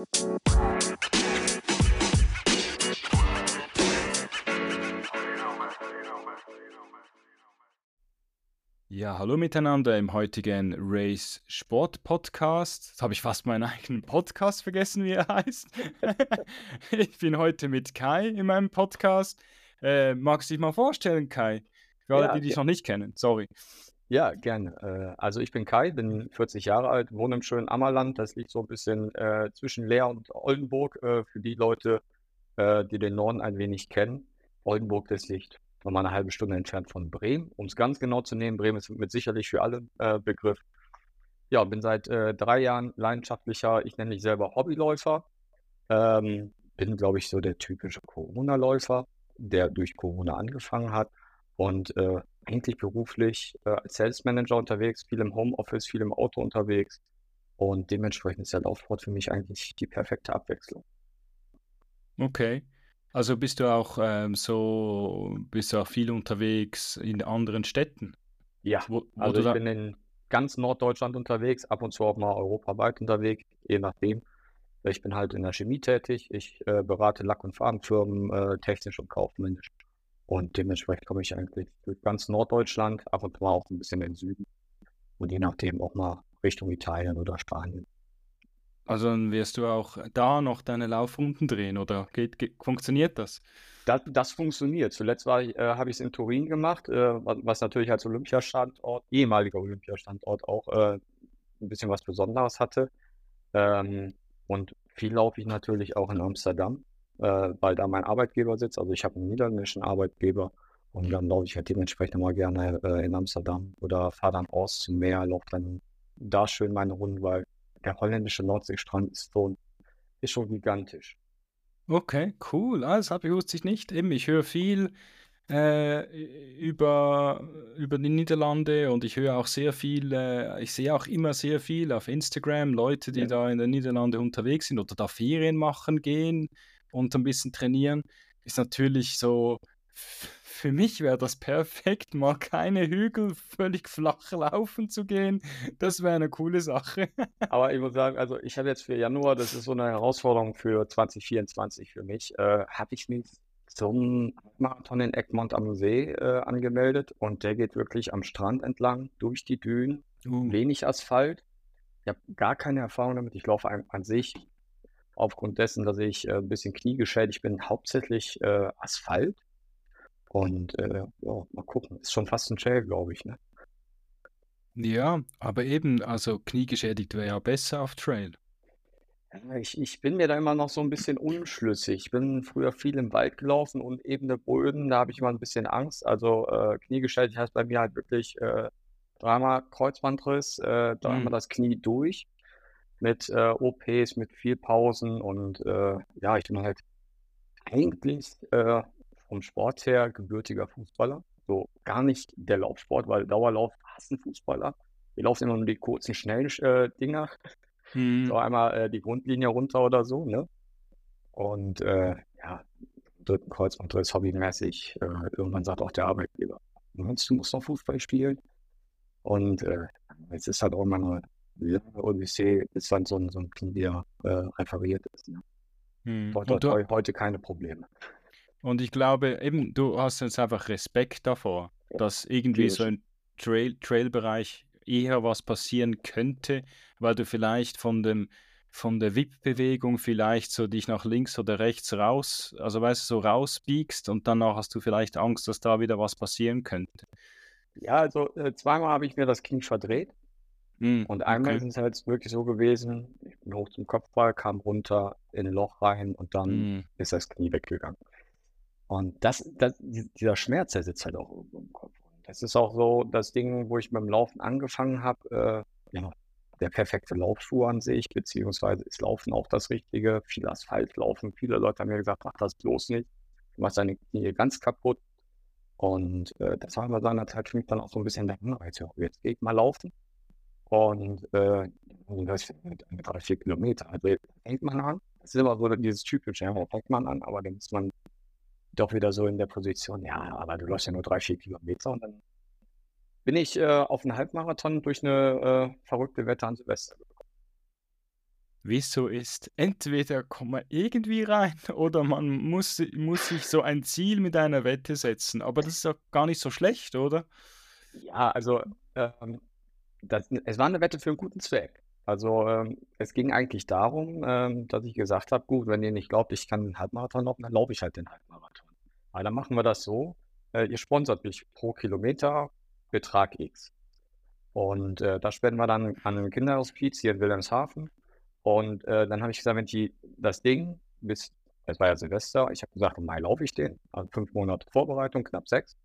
Ja, hallo miteinander im heutigen Race Sport Podcast. Jetzt habe ich fast meinen eigenen Podcast vergessen, wie er heißt. ich bin heute mit Kai in meinem Podcast. Äh, magst du dich mal vorstellen, Kai? Für alle, Ja, die dich ge noch nicht kennen, sorry. Ja, gerne. Äh, also ich bin Kai, bin 40 Jahre alt, wohne im schönen Ammerland. Das liegt so ein bisschen äh, zwischen Leer und Oldenburg, äh, für die Leute, äh, die den Norden ein wenig kennen. Oldenburg, das liegt nochmal eine halbe Stunde entfernt von Bremen. Um es ganz genau zu nehmen, Bremen ist mit sicherlich für alle äh, Begriff. Ja, bin seit äh, drei Jahren leidenschaftlicher, ich nenne mich selber Hobbyläufer. Ähm, bin, glaube ich, so der typische Corona-Läufer, der durch Corona angefangen hat und äh, eigentlich beruflich äh, als Sales Manager unterwegs, viel im Homeoffice, viel im Auto unterwegs. Und dementsprechend ist der Laufsport für mich eigentlich die perfekte Abwechslung. Okay. Also bist du auch ähm, so, bist du auch viel unterwegs in anderen Städten, Ja, wo, wo also ich bin in ganz Norddeutschland unterwegs, ab und zu auch mal europaweit unterwegs, je nachdem. Ich bin halt in der Chemie tätig. Ich äh, berate Lack- und Farbenfirmen, äh, technisch und kaufmännisch. Und dementsprechend komme ich eigentlich durch ganz Norddeutschland, ab und zu mal auch ein bisschen in den Süden und je nachdem auch mal Richtung Italien oder Spanien. Also dann wirst du auch da noch deine Laufrunden drehen oder geht, geht, funktioniert das? Das, das funktioniert. Zuletzt äh, habe ich es in Turin gemacht, äh, was, was natürlich als Olympiastandort, ehemaliger Olympiastandort auch äh, ein bisschen was Besonderes hatte. Ähm, und viel laufe ich natürlich auch in Amsterdam, äh, weil da mein Arbeitgeber sitzt. Also ich habe einen niederländischen Arbeitgeber und dann laufe ich halt dementsprechend mal gerne äh, in Amsterdam oder fahre dann aus zum Meer, laufe dann da schön meine Runden, weil der holländische Nordseestrand ist so, ist schon gigantisch. Okay, cool. Ah, das habe ich wusste ich nicht. Eben, ich höre viel äh, über, über die Niederlande und ich höre auch sehr viel, äh, ich sehe auch immer sehr viel auf Instagram, Leute, die Ja. da in den Niederlanden unterwegs sind oder da Ferien machen gehen und ein bisschen trainieren. Ist natürlich so, für mich wäre das perfekt, mal keine Hügel völlig flach laufen zu gehen. Das wäre eine coole Sache. Aber ich muss sagen, also ich habe jetzt für Januar, das ist so eine Herausforderung für 2024 für mich, äh, habe ich mich zum Marathon in Egmont am See äh, angemeldet und der geht wirklich am Strand entlang, durch die Dünen, Uh, wenig Asphalt. Ich habe gar keine Erfahrung damit. Ich laufe an, an sich aufgrund dessen, dass ich äh, ein bisschen kniegeschädigt bin, hauptsächlich äh, Asphalt. Und äh, ja, mal gucken. Ist schon fast ein Trail, glaube ich. Ne? ja, aber eben, also kniegeschädigt wäre ja besser auf Trail. Ich, ich bin mir da immer noch so ein bisschen unschlüssig. Ich bin früher viel im Wald gelaufen und ebene Böden, da habe ich immer ein bisschen Angst. Also äh, Kniegeschädigt heißt bei mir halt wirklich äh, dreimal Kreuzbandriss, äh, dreimal Hm. das Knie durch mit äh, OPs, mit viel Pausen und äh, ja, ich bin halt eigentlich äh, vom Sport her gebürtiger Fußballer. So gar nicht der Laufsport, weil Dauerlauf hassen Fußballer. Wir laufen immer nur die kurzen, schnellen äh, Dinger. So Hm. einmal äh, die Grundlinie runter oder so, ne? Und äh, ja, dritten Kreuzbandriss hobbymäßig. Irgendwann sagt auch der Arbeitgeber, meinst du, musst noch Fußball spielen? Und äh, jetzt ist halt auch immer eine lange Odyssee, bis dann so ein, so ein Knie wieder äh, referiert ist. Ne? Hm. Und, du, heute keine Probleme. und ich glaube, eben, du hast jetzt einfach Respekt davor, dass irgendwie so im Trail, Trail-Bereich eher was passieren könnte, weil du vielleicht von dem, von der Wippbewegung vielleicht so dich nach links oder rechts raus, also weißt du, so rausbiegst und danach hast du vielleicht Angst, dass da wieder was passieren könnte. Ja, also äh, zweimal habe ich mir das Knie verdreht. Hm, Und einmal okay. ist es halt wirklich so gewesen, ich bin hoch zum Kopfball, kam runter in ein Loch rein und dann Hm, ist das Knie weggegangen. Und das, das, die- dieser Schmerz, der sitzt halt auch irgendwo im Kopf. Und das ist auch so das Ding, wo ich beim Laufen angefangen habe. Äh, ja, der perfekte Laufschuh an sich, beziehungsweise ist Laufen auch das Richtige. Viel Asphalt laufen. Viele Leute haben mir gesagt, mach das bloß nicht. Du machst deine Knie ganz kaputt. Und äh, das war bei seiner Zeit für mich dann auch so ein bisschen der Anreiz. Jetzt geh ich mal laufen. Und äh, das sind drei, vier Kilometer. Also fängt man an. Das ist immer so dieses typische, ja, fängt man an, aber dann ist man doch wieder so in der Position, ja, aber du läufst ja nur drei, vier Kilometer und dann bin ich äh, auf einen Halbmarathon durch eine äh, verrückte Wette an Silvester gekommen. wie es so ist. Entweder kommt man irgendwie rein oder man muss, muss sich so ein Ziel mit einer Wette setzen. Aber das ist doch gar nicht so schlecht, oder? Ja, also ähm, das, es war eine Wette für einen guten Zweck. Also ähm, es ging eigentlich darum, ähm, dass ich gesagt habe, gut, wenn ihr nicht glaubt, ich kann einen Halbmarathon laufen, dann laufe ich halt den Halbmarathon. Aber dann machen wir das so, äh, ihr sponsert mich pro Kilometer Betrag X. Und äh, das spenden wir dann an ein Kinderhospiz hier in Wilhelmshaven. Und äh, dann habe ich gesagt, wenn die das Ding bis, es war ja Silvester, ich habe gesagt, im Mai laufe ich den, also fünf Monate Vorbereitung, knapp sechs.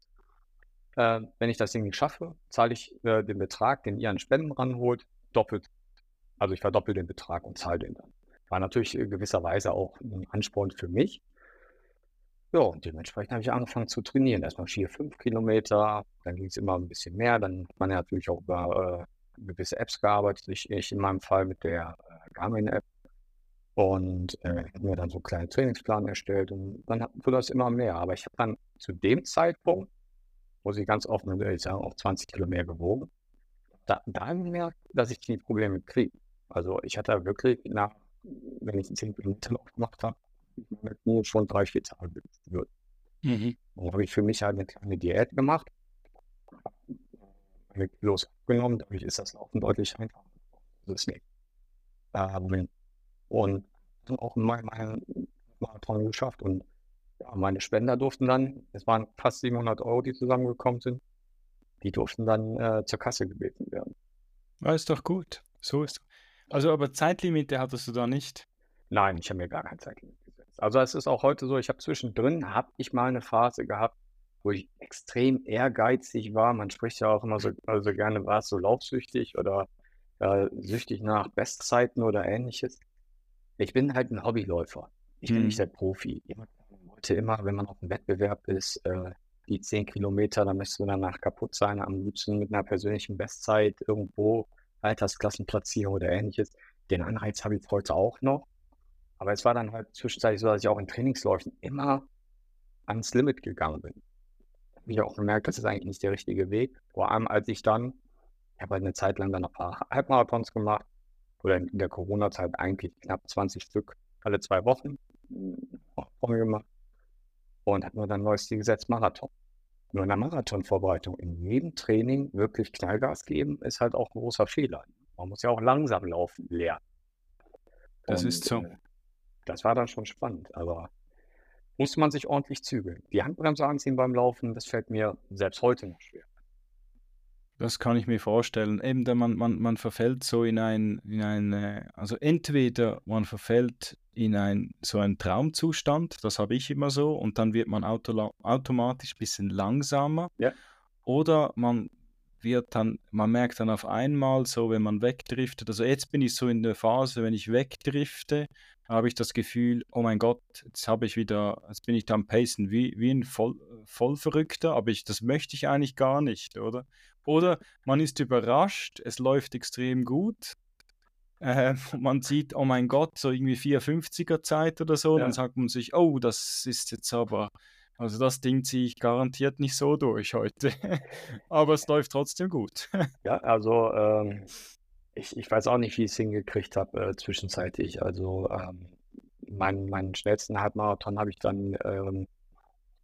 Äh, wenn ich das Ding nicht schaffe, zahle ich äh, den Betrag, den ihr an Spenden ranholt, doppelt. Also ich verdoppel den Betrag und zahle den dann. War natürlich in gewisser Weise auch ein Ansporn für mich. Ja, und dementsprechend habe ich angefangen zu trainieren. Erstmal vier, fünf Kilometer, dann ging es immer ein bisschen mehr. Dann hat man ja natürlich auch über äh, gewisse Apps gearbeitet. Ich, ich, in meinem Fall mit der äh, Garmin-App. Und äh, habe mir dann so einen kleinen Trainingsplan erstellt und dann wurde das immer mehr. Aber ich habe dann zu dem Zeitpunkt, muss ich ganz offen und ehrlich sagen, auch 20 Kilo mehr gewogen. Da, da habe ich gemerkt, dass ich die Probleme kriege. Also ich hatte wirklich nach, wenn ich 10 Kilometer Lauf gemacht habe, mir schon drei, vier Tage wird. Mhm. Dann habe ich für mich halt eine kleine Diät gemacht, meine Kilos abgenommen, dadurch ist das Laufen deutlich einfacher. Das ist nicht. Ähm, und auch meinen mein Marathon geschafft und ja, meine Spender durften dann, es waren fast 700 Euro, die zusammengekommen sind, die durften dann äh, zur Kasse gebeten werden. Ja, ist doch gut. So ist. Also, aber Zeitlimite hattest du da nicht? Nein, ich habe mir gar kein Zeitlimit gesetzt. Also es ist auch heute so, ich habe zwischendrin, habe ich mal eine Phase gehabt, wo ich extrem ehrgeizig war. Man spricht ja auch immer so also gerne, war es so laufsüchtig oder äh, süchtig nach Bestzeiten oder ähnliches. Ich bin halt ein Hobbyläufer. Ich bin nicht der Profi. Ich wollte immer, wenn man auf einem Wettbewerb ist, äh, die 10 Kilometer, da müsste man danach kaputt sein, am liebsten mit einer persönlichen Bestzeit irgendwo, Altersklassenplatzierung oder ähnliches. Den Anreiz habe ich heute auch noch. Aber es war dann halt zwischenzeitlich so, dass ich auch in Trainingsläufen immer ans Limit gegangen bin. Habe ich auch gemerkt, das ist eigentlich nicht der richtige Weg. Vor allem, als ich dann, ich habe halt eine Zeit lang dann ein paar Halbmarathons gemacht oder in der Corona-Zeit eigentlich knapp 20 Stück alle zwei Wochen gemacht und hat mir dann ein neues Ziel gesetzt, Marathon. Nur in der Marathonvorbereitung in jedem Training wirklich Knallgas geben, ist halt auch ein großer Fehler. Man muss ja auch langsam laufen lernen. Das und, ist so. Äh, das war dann schon spannend, aber muss man sich ordentlich zügeln. Die Handbremse anziehen beim Laufen, das fällt mir selbst heute noch schwer. Das kann ich mir vorstellen. Eben, man, man, man verfällt so in ein, in ein, äh, also entweder man verfällt in ein, so einen Traumzustand, das habe ich immer so, und dann wird man auto, automatisch ein bisschen langsamer. Ja. Oder man wird dann, man merkt dann auf einmal so, wenn man wegdriftet, also jetzt bin ich so in der Phase, wenn ich wegdrifte, habe ich das Gefühl, oh mein Gott, jetzt habe ich wieder, jetzt bin ich da am Pacen wie, wie ein Voll, Vollverrückter, aber ich, das möchte ich eigentlich gar nicht, oder? Oder man ist überrascht, es läuft extrem gut. Äh, man sieht, oh mein Gott, so irgendwie 450er Zeit oder so, ja. dann sagt man sich, oh, das ist jetzt aber, also das Ding ziehe ich garantiert nicht so durch heute. aber es läuft trotzdem gut. ja, also ähm, ich, ich weiß auch nicht, wie ich es hingekriegt habe äh, zwischenzeitlich. Also ähm, meinen, meinen schnellsten Halbmarathon habe ich dann ähm,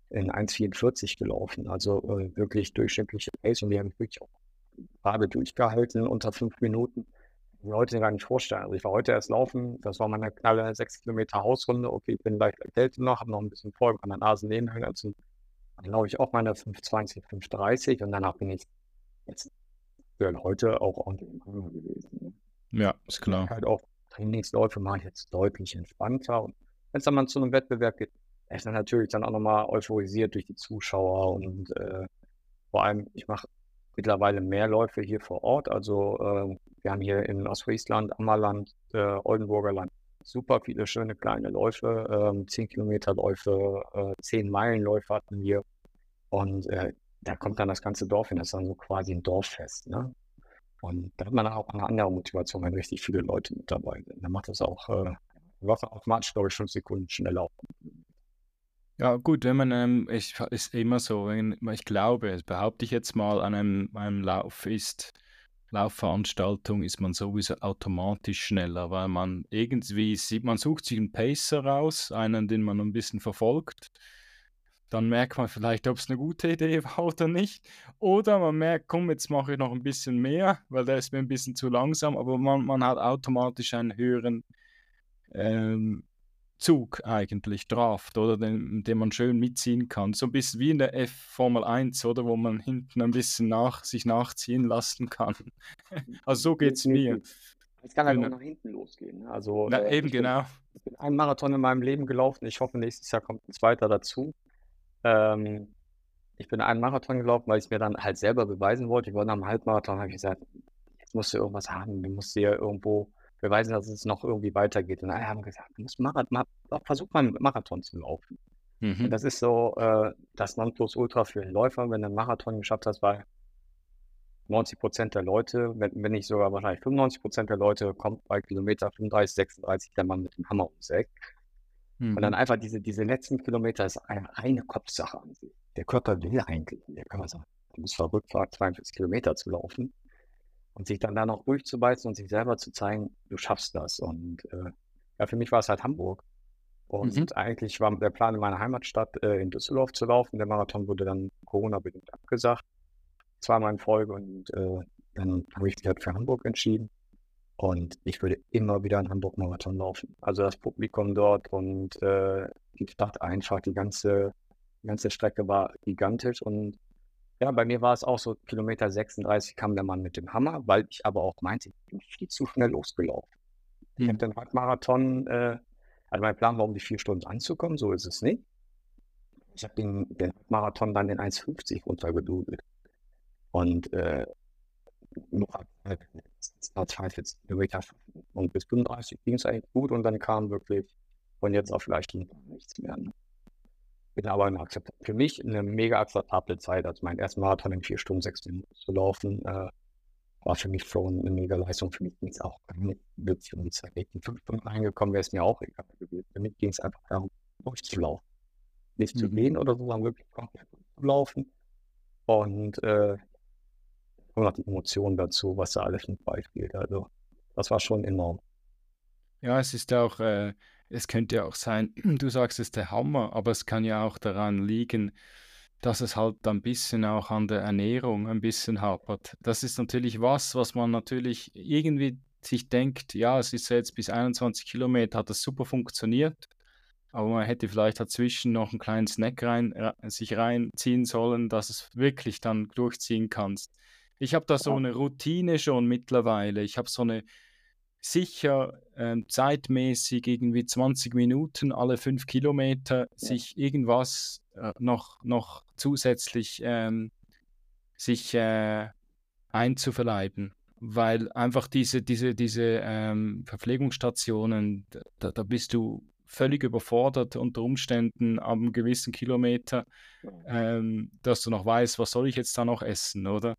in 1,44 gelaufen. Also äh, wirklich durchschnittliche Pace und die haben wirklich auch gerade durchgehalten unter fünf Minuten. Ich mir heute gar nicht vorstellen. Also ich war heute erst laufen, das war meine knalle sechs Kilometer Hausrunde. Okay, ich bin leicht erkältet noch, habe noch ein bisschen voll an Nase Nasennebenhöhlen. Dann laufe ich auch meine 5,20, 5,30 und danach bin ich jetzt wären heute auch ordentlich gewesen. Ne? Ja, ist klar. Halt auch Trainingsläufe mache ich jetzt deutlich entspannter. Und wenn es dann mal zu einem Wettbewerb geht, ist dann natürlich dann auch nochmal euphorisiert durch die Zuschauer und äh, vor allem, ich mache mittlerweile mehr Läufe hier vor Ort. Also äh, wir haben hier in Ostfriesland, Ammerland, äh, Oldenburger Land super viele schöne kleine Läufe, ähm, 10 Kilometer Läufe, äh, 10 Meilen Läufe hatten wir. Und äh, da kommt dann das ganze Dorf hin, das ist dann so quasi ein Dorffest. Ne? Und da hat man auch eine andere Motivation, wenn richtig viele Leute mit dabei sind. Dann macht das auch äh, automatisch, glaube ich, fünf Sekunden schneller. Ja, gut, wenn man, ähm, ich, ist immer so, wenn, ich glaube, behaupte ich jetzt mal, an einem, einem Lauf ist, Laufveranstaltung ist man sowieso automatisch schneller, weil man irgendwie sieht, man sucht sich einen Pacer raus, einen, den man ein bisschen verfolgt. Dann merkt man vielleicht, ob es eine gute Idee war oder nicht. Oder man merkt, komm, jetzt mache ich noch ein bisschen mehr, weil der ist mir ein bisschen zu langsam, aber man, man hat automatisch einen höheren ähm, Zug eigentlich, Draft, oder den, den man schön mitziehen kann. So ein bisschen wie in der F Formel 1, oder wo man hinten ein bisschen nach, sich nachziehen lassen kann. also so geht es mir. Es kann halt genau. auch nach hinten losgehen. Ne? Also, Na, äh, eben ich genau. Bin, ich bin einen Marathon in meinem Leben gelaufen. Ich hoffe, nächstes Jahr kommt ein zweiter dazu. Ähm, ich bin einen Marathon gelaufen, weil ich es mir dann halt selber beweisen wollte. Ich wollte am Halbmarathon, habe ich gesagt, jetzt musst du irgendwas haben. Du musst dir irgendwo beweisen, dass es noch irgendwie weitergeht. Und alle haben gesagt, du musst Marathon, versuch mal einen Marathon zu laufen. Mhm. Das ist so äh, das Nonplusultra für den Läufer, wenn du einen Marathon geschafft hast, weil 90 Prozent der Leute, wenn, wenn nicht sogar wahrscheinlich 95 Prozent der Leute, kommt bei Kilometer 35, 36 der Mann mit dem Hammer ums Eck. Mhm. Und dann mhm. einfach diese, diese letzten Kilometer ist eine reine Kopfsache an sich. Der Körper will eigentlich, der Körper sagt, du bist verrückt, 42 Kilometer zu laufen und sich dann da noch durchzubeißen und sich selber zu zeigen, du schaffst das. Und äh, ja, für mich war es halt Hamburg. Und mhm. eigentlich war der Plan, in meiner Heimatstadt äh, in Düsseldorf zu laufen. Der Marathon wurde dann Corona-bedingt abgesagt. Zweimal in Folge und äh, dann habe ich mich halt für Hamburg entschieden. Und ich würde immer wieder einen Hamburg-Marathon laufen. Also das Publikum dort und äh, die Stadt einfach, die ganze, die ganze Strecke war gigantisch und ja, bei mir war es auch so, Kilometer 36 kam der Mann mit dem Hammer, weil ich aber auch meinte, ich bin viel zu schnell losgelaufen. Ich habe hm. den Radmarathon, äh, also mein Plan war, um die vier Stunden anzukommen, so ist es nicht. Ich habe den, den Marathon dann in 1,50 runtergedudelt. Und äh, nur halt 42 Kilometer und bis 35 ging es eigentlich gut und dann kam wirklich von jetzt auf vielleicht nichts mehr. Ne? Bin aber eine für mich eine mega akzeptable Zeit. Also mein erster Marathon in vier Stunden, sechs Minuten zu laufen, äh, war für mich schon eine mega Leistung. Für mich ging es auch gar nicht wirklich um die Zeit. Wenn ich fünf Stunden reingekommen wäre es mir auch egal gewesen. Für mich ging es einfach darum, durchzulaufen. Nicht mhm. zu gehen oder so, sondern wirklich komplett zu laufen. Und äh, kommen noch die Emotionen dazu, was da alles mit beispielt. Also das war schon enorm. Ja, es ist auch äh, es könnte ja auch sein, du sagst, es ist der Hammer, aber es kann ja auch daran liegen, dass es halt ein bisschen auch an der Ernährung ein bisschen hapert. Das ist natürlich was, was man natürlich irgendwie sich denkt, ja, es ist jetzt bis 21 Kilometer, hat das super funktioniert, aber man hätte vielleicht dazwischen noch einen kleinen Snack rein, äh, sich reinziehen sollen, dass es wirklich dann durchziehen kannst. Ich habe da so eine Routine schon mittlerweile. Ich habe so eine sicher ähm, zeitmäßig irgendwie 20 Minuten alle fünf Kilometer ja. sich irgendwas äh, noch, noch zusätzlich ähm, sich äh, einzuverleiben. Weil einfach diese, diese, diese ähm, Verpflegungsstationen, da, da bist du völlig überfordert unter Umständen am gewissen Kilometer, ähm, dass du noch weißt, was soll ich jetzt da noch essen, oder?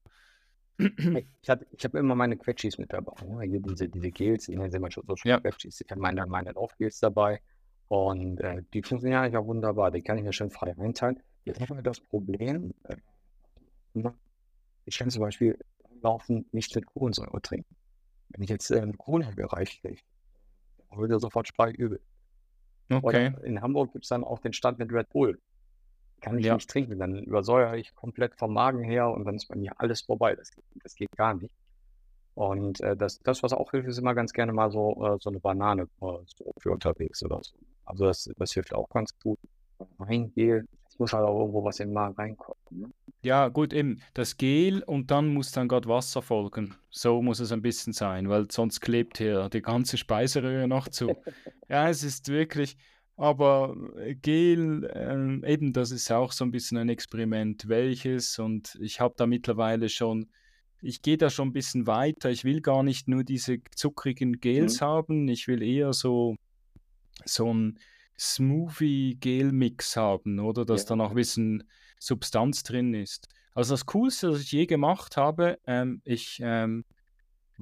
Ich habe ich hab immer meine Quetschis mit dabei. Ne? Hier diese, diese Gels, die nennen sie immer schon so ja. Quetschis. Ich habe meine, meine Laufgels dabei. Und äh, die funktionieren eigentlich auch wunderbar. Die kann ich mir schön frei einteilen. Jetzt haben wir das Problem, äh, ich kann zum Beispiel laufen nicht mit Kohlensäure trinken. Wenn ich jetzt äh, einen Kohlenbereich kriege, dann würde sofort übel. Okay. Oder in Hamburg gibt es dann auch den Stand mit Red Bull kann ich ja. nicht trinken. Dann übersäuere ich komplett vom Magen her und dann ist bei mir alles vorbei. Das, das geht gar nicht. Und äh, das, das, was auch hilft, ist immer ganz gerne mal so, äh, so eine Banane äh, so für unterwegs oder so. Also das, das hilft auch ganz gut. Weingel, es muss halt auch irgendwo was in den Magen reinkommen. Ne? Ja, gut, eben das Gel und dann muss dann gerade Wasser folgen. So muss es ein bisschen sein, weil sonst klebt hier die ganze Speiseröhre noch zu. ja, es ist wirklich, aber äh, Gel, ähm, eben, das ist auch so ein bisschen ein Experiment, welches. Und ich habe da mittlerweile schon, ich gehe da schon ein bisschen weiter. Ich will gar nicht nur diese zuckrigen Gels mhm. haben, ich will eher so, so ein Smoothie-Gel-Mix haben, oder? Dass ja. da noch ein bisschen Substanz drin ist. Also das Coolste, was ich je gemacht habe, ähm, ich ähm,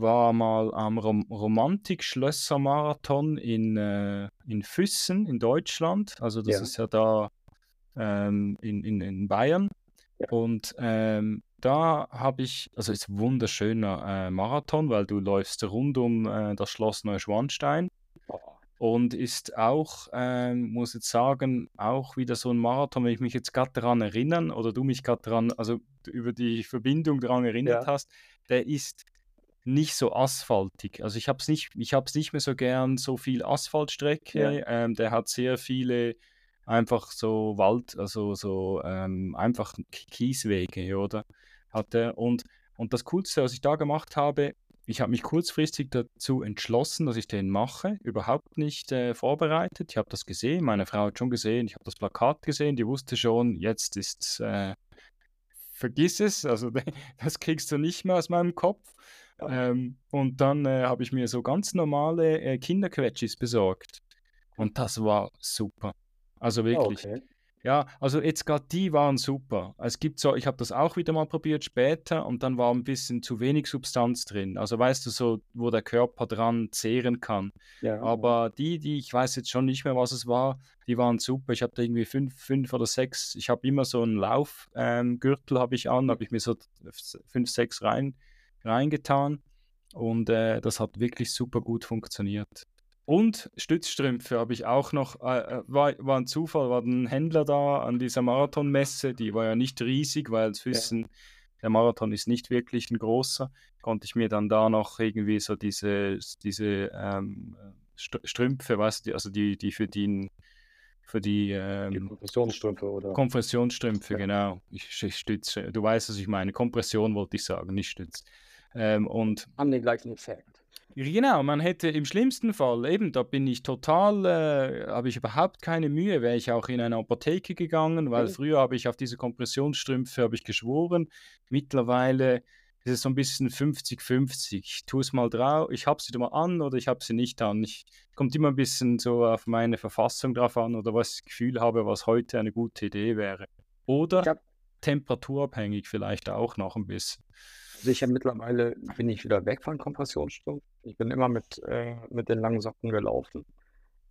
war mal am Rom Romantik-Schlösser-Marathon in, äh, in Füssen in Deutschland. Also das ja. ist ja da ähm, in, in, in Bayern. Ja. Und ähm, da habe ich, also ist wunderschöner äh, Marathon, weil du läufst rund um äh, das Schloss Neuschwanstein Oh, und ist auch, ähm, muss jetzt sagen, auch wieder so ein Marathon, wenn ich mich jetzt gerade daran erinnern oder du mich gerade daran, also über die Verbindung daran erinnert ja, hast, der ist nicht so asphaltig. Also ich habe es nicht, ich habe es nicht mehr so gern so viel ja, Asphaltstrecke. Ähm, der hat sehr viele einfach so Wald, also so ähm, einfach Ki- Kieswege, oder? Hat er. Und, und das Coolste, was ich da gemacht habe, ich habe mich kurzfristig dazu entschlossen, dass ich den mache, überhaupt nicht äh, vorbereitet. Ich habe das gesehen, meine Frau hat schon gesehen, ich habe das Plakat gesehen, die wusste schon, jetzt ist, äh, vergiss es, also das kriegst du nicht mehr aus meinem Kopf. Ja. Ähm, und dann äh, habe ich mir so ganz normale äh, Kinderquetschis besorgt. Und das war super. Also Ja, wirklich. okay. Ja, also jetzt gerade die waren super. Es gibt so, ich habe das auch wieder mal probiert später und dann war ein bisschen zu wenig Substanz drin. Also weißt du, so, wo der Körper dran zehren kann. Ja, ja. Aber die, die, ich weiß jetzt schon nicht mehr, was es war, die waren super. Ich hatte irgendwie fünf, fünf oder sechs. Ich habe immer so einen Laufgürtel ähm, habe ich an, habe ich mir so fünf, sechs rein, reingetan und äh, das hat wirklich super gut funktioniert. Und Stützstrümpfe habe ich auch noch, äh, äh, war, war ein Zufall, war ein Händler da an dieser Marathonmesse, die war ja nicht riesig, weil es Ja, wissen, der Marathon ist nicht wirklich ein großer. Konnte ich mir dann da noch irgendwie so diese, diese ähm, St- Strümpfe, weißt du, also die, die für die, für die die ähm, Kompressionsstrümpfe oder. Kompressionsstrümpfe, Ja, genau. Ich, ich stütze, du weißt, was ich meine. Kompression wollte ich sagen, nicht Stütz. Ähm, und haben den gleichen Effekt. Genau, man hätte im schlimmsten Fall, eben, da bin ich total, äh, habe ich überhaupt keine Mühe, wäre ich auch in eine Apotheke gegangen, weil Okay. früher habe ich auf diese Kompressionsstrümpfe habe ich geschworen. Mittlerweile ist es so ein bisschen 50-50. Ich tue es mal drauf, ich habe sie mal an oder ich habe sie nicht an. Ich kommt immer ein bisschen so auf meine Verfassung drauf an oder was ich das Gefühl habe, was heute eine gute Idee wäre. Oder temperaturabhängig vielleicht auch noch ein bisschen. Also ich habe mittlerweile bin ich wieder weg von Kompressionsstrümpfen. Ich bin immer mit, äh, mit den langen Socken gelaufen.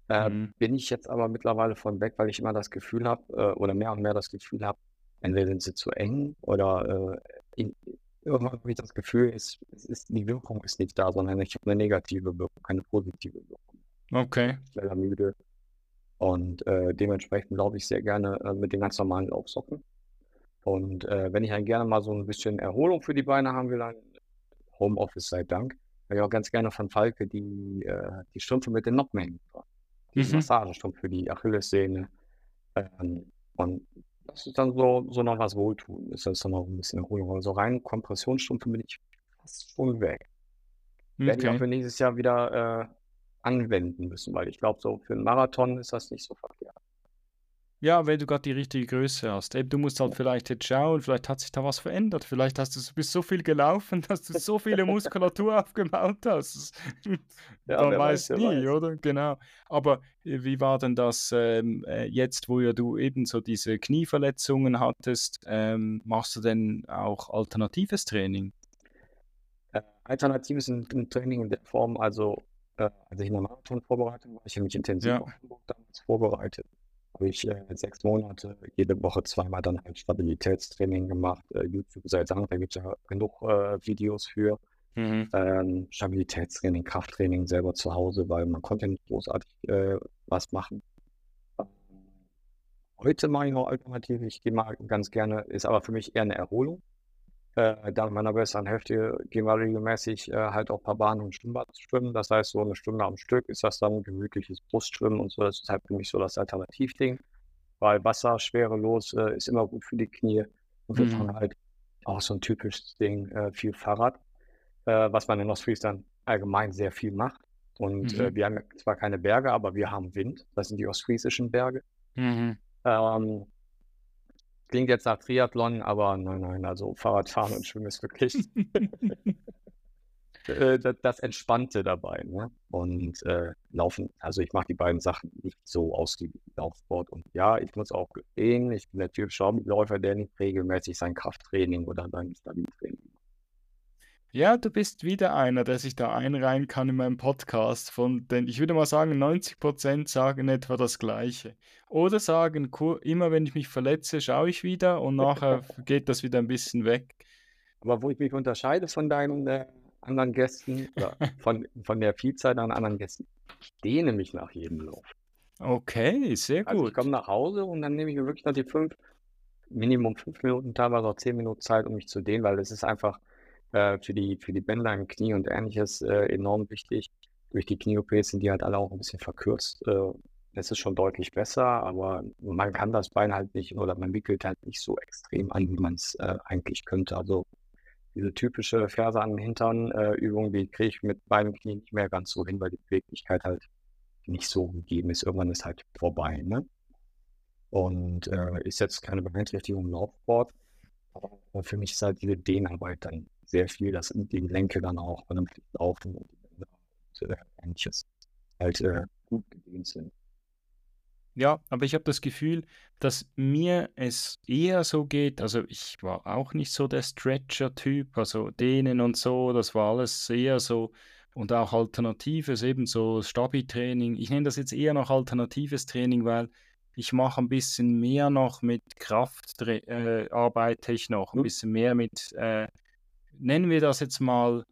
Äh, Mhm. bin ich jetzt aber mittlerweile von weg, weil ich immer das Gefühl habe, äh, oder mehr und mehr das Gefühl habe, entweder sind sie zu eng oder äh, in, irgendwann habe ich das Gefühl, es, es ist, die Wirkung ist nicht da, sondern ich habe eine negative Wirkung, keine positive Wirkung. Okay. Schneller müde. Und äh, dementsprechend laufe ich sehr gerne äh, mit den ganz normalen Laufsocken. Und äh, wenn ich dann gerne mal so ein bisschen Erholung für die Beine haben will, dann Homeoffice sei Dank, habe ich auch ganz gerne von Falke die, äh, die Strümpfe mit den Noppen Diese Mhm. Massagestrumpf für die Achillessehne. Ähm, und das ist dann so, so noch was Wohltun. Ist das dann noch ein bisschen Erholung. Also rein Kompressionsstrümpfe bin ich fast schon weg. Werde ich auch Okay. für nächstes Jahr wieder äh, anwenden müssen, weil ich glaube, so für einen Marathon ist das nicht so verkehrt. Ja, wenn du gerade die richtige Größe hast. Eben, du musst halt vielleicht jetzt schauen, vielleicht hat sich da was verändert. Vielleicht hast du, bist so viel gelaufen, dass du so viele Muskulatur aufgebaut hast. Ja, Man weiß, weiß nie, weiß. oder? Genau. Aber äh, wie war denn das ähm, äh, jetzt, wo ja du eben so diese Knieverletzungen hattest? Ähm, machst du denn auch alternatives Training? Äh, Alternativ ist ein, ein Training in der Form, also äh, als ich in der Marathon-Vorbereitung war, ich habe mich intensiv Ja. auf Hamburg damals vorbereitet, habe ich äh, sechs Monate jede Woche zweimal dann halt Stabilitätstraining gemacht. Äh, YouTube sei Dank, da gibt es ja genug äh, Videos für. Mhm. Ähm, Stabilitätstraining, Krafttraining selber zu Hause, weil man konnte nicht großartig äh, was machen. Heute mache ich noch Alternative, ich gehe mal ganz gerne, ist aber für mich eher eine Erholung. Äh, dank meiner besseren Hälfte gehen wir regelmäßig äh, halt auch ein paar Bahnen und Schwimmbad schwimmen. Das heißt, so eine Stunde am Stück ist das dann gemütliches Brustschwimmen und so. Das ist halt für mich so das Alternativding. Weil Wasser schwerelos äh, ist immer gut für die Knie. Und wir Mhm. fahren halt auch so ein typisches Ding, äh, viel Fahrrad, äh, was man in Ostfriesland allgemein sehr viel macht. Und äh, Mhm. wir haben zwar keine Berge, aber wir haben Wind. Das sind die ostfriesischen Berge. Mhm. Ähm, klingt jetzt nach Triathlon, aber nein, nein, also Fahrradfahren und Schwimmen ist wirklich äh, das, das Entspannte dabei. Ne? Und äh, Laufen, also ich mache die beiden Sachen nicht so ausgiebig wie Laufsport. Und ja, ich muss auch gehen, ich bin der typische Hobbyläufer, der nicht regelmäßig sein Krafttraining oder sein Stabiltraining macht. Ja, du bist wieder einer, der sich da einreihen kann in meinem Podcast. Von den, ich würde mal sagen, 90% sagen etwa das Gleiche. Oder sagen, immer wenn ich mich verletze, schaue ich wieder und nachher geht das wieder ein bisschen weg. Aber wo ich mich unterscheide von deinen äh, anderen Gästen von, von der Vielzahl an anderen Gästen, ich dehne mich nach jedem Lauf. Okay, sehr Also ich gut. komme nach Hause und dann nehme ich mir wirklich noch die fünf, Minimum fünf Minuten, teilweise auch zehn Minuten Zeit, um mich zu dehnen, weil es ist einfach äh, für die, für die Bänder Knie und ähnliches äh, enorm wichtig. Durch die Knie-OPs sind die halt alle auch ein bisschen verkürzt. Äh, es ist schon deutlich besser, aber man kann das Bein halt nicht oder man wickelt halt nicht so extrem an, wie man es äh, eigentlich könnte. Also diese typische Ferse an den Hintern äh, Übung, die kriege ich mit beiden Knien nicht mehr ganz so hin, weil die Beweglichkeit halt nicht so gegeben ist. Irgendwann ist halt vorbei. Ne? Und äh, ist jetzt keine Beeinträchtigung im Laufsport. Aber für mich ist halt diese Dehnarbeit dann sehr viel, dass die Gelenke dann auch vernünftig laufen und, äh, ähnliches halt äh, gut gedehnt sind. Ja, aber ich habe das Gefühl, dass mir es eher so geht, also ich war auch nicht so der Stretcher-Typ, also Dehnen und so, das war alles eher so und auch Alternatives, eben so Stabi-Training. Ich nenne das jetzt eher noch alternatives Training, weil ich mache ein bisschen mehr noch mit Kraft, äh, arbeite ich noch, ein bisschen mehr mit, äh, nennen wir das jetzt mal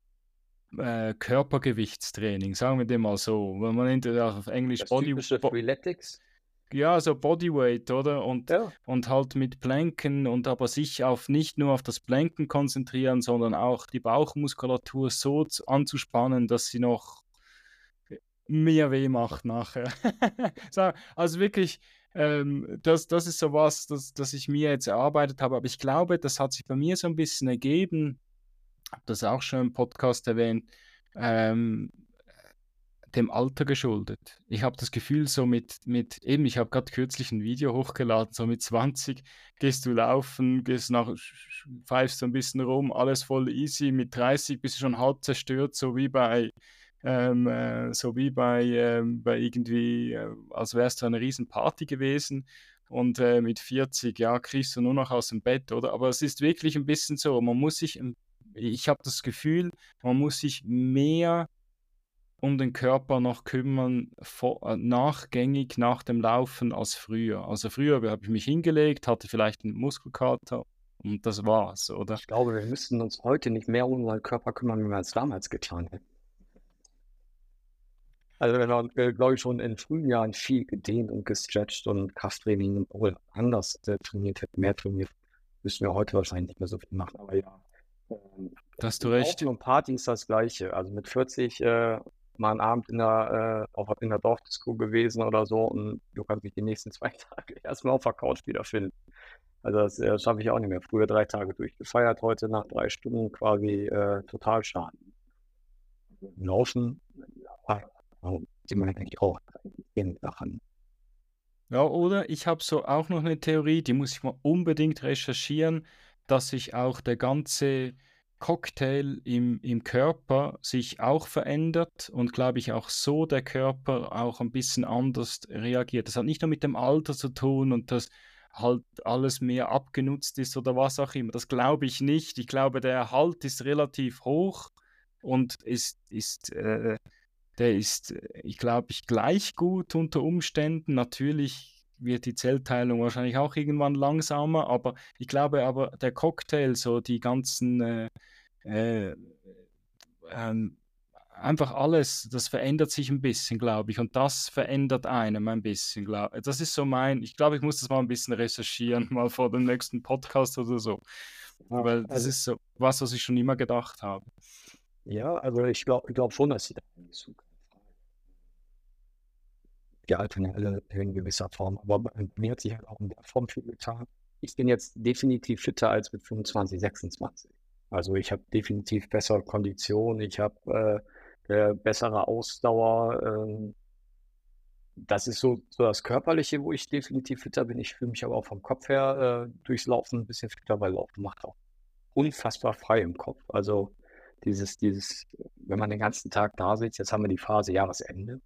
äh, Körpergewichtstraining, sagen wir dem mal so. Weil man nennt das auf Englisch Das Body, Bo Freeletics. ja, so Bodyweight, oder? Und, Ja. und halt mit Planken und aber sich auf nicht nur auf das Planken konzentrieren, sondern auch die Bauchmuskulatur so zu, anzuspannen, dass sie noch mehr weh macht nachher. so, also wirklich, ähm, das, das ist so was, das, das ich mir jetzt erarbeitet habe. Aber ich glaube, das hat sich bei mir so ein bisschen ergeben, habe das auch schon im Podcast erwähnt, ähm, dem Alter geschuldet. Ich habe das Gefühl, so mit, mit eben, ich habe gerade kürzlich ein Video hochgeladen, so mit 20 gehst du laufen, gehst nach, pfeifst so ein bisschen rum, alles voll easy, mit 30 bist du schon halb zerstört, so wie bei, ähm, äh, so wie bei, ähm, bei irgendwie, äh, als wärst du eine riesen Party gewesen und äh, mit 40, ja, kriegst du nur noch aus dem Bett, oder? Aber es ist wirklich ein bisschen so, man muss sich, ich habe das Gefühl, man muss sich mehr um den Körper noch kümmern, vor, äh, nachgängig nach dem Laufen als früher. Also früher habe ich mich hingelegt, hatte vielleicht einen Muskelkater und das war's, oder? Ich glaube, wir müssten uns heute nicht mehr um unseren Körper kümmern, wie wir es damals getan hätten. Also wenn man, äh, glaube ich, schon in frühen Jahren viel gedehnt und gestretcht und Krafttraining oder anders äh, trainiert hätten, mehr trainiert, müssten wir heute wahrscheinlich nicht mehr so viel machen. Aber ja, da hast du recht. und Party ist das Gleiche. Also mit 40 äh, mal einen Abend in der, äh, auf, in der Dorfdisco gewesen oder so und du kannst mich die nächsten zwei Tage erstmal auf der Couch wiederfinden. Also das äh, schaffe ich auch nicht mehr. Früher drei Tage durchgefeiert, heute nach drei Stunden quasi äh, total schaden. Laufen, ja, die man eigentlich auch jeden Tag an. Ja, oder ich habe so auch noch eine Theorie, die muss ich mal unbedingt recherchieren, dass sich auch der ganze Cocktail im, im Körper sich auch verändert und glaube ich auch so der Körper auch ein bisschen anders reagiert. Das hat nicht nur mit dem Alter zu tun und dass halt alles mehr abgenutzt ist oder was auch immer. Das glaube ich nicht. Ich glaube, der Erhalt ist relativ hoch und ist, ist äh, der ist, ich glaube, ich gleich gut unter Umständen. Natürlich wird die Zellteilung wahrscheinlich auch irgendwann langsamer, aber ich glaube aber, der Cocktail, so die ganzen, äh, äh, ähm, einfach alles, das verändert sich ein bisschen, glaube ich, und das verändert einem ein bisschen, glaube Das ist so mein, ich glaube, ich muss das mal ein bisschen recherchieren, mal vor dem nächsten Podcast oder so, ja, weil das also, ist so was, was ich schon immer gedacht habe. Ja, also ich glaube ich glaub schon, dass sie da hinzukommen die Alternelle in gewisser Form. Aber mir hat sich halt auch in der Form viel getan. Ich bin jetzt definitiv fitter als mit 25, 26. Also ich habe definitiv bessere Kondition, ich habe äh, äh, bessere Ausdauer. Äh, das ist so, so das Körperliche, wo ich definitiv fitter bin. Ich fühle mich aber auch vom Kopf her äh, durchs Laufen ein bisschen fitter, weil Laufen macht auch unfassbar frei im Kopf. Also dieses, dieses, wenn man den ganzen Tag da sitzt, jetzt haben wir die Phase Jahresende,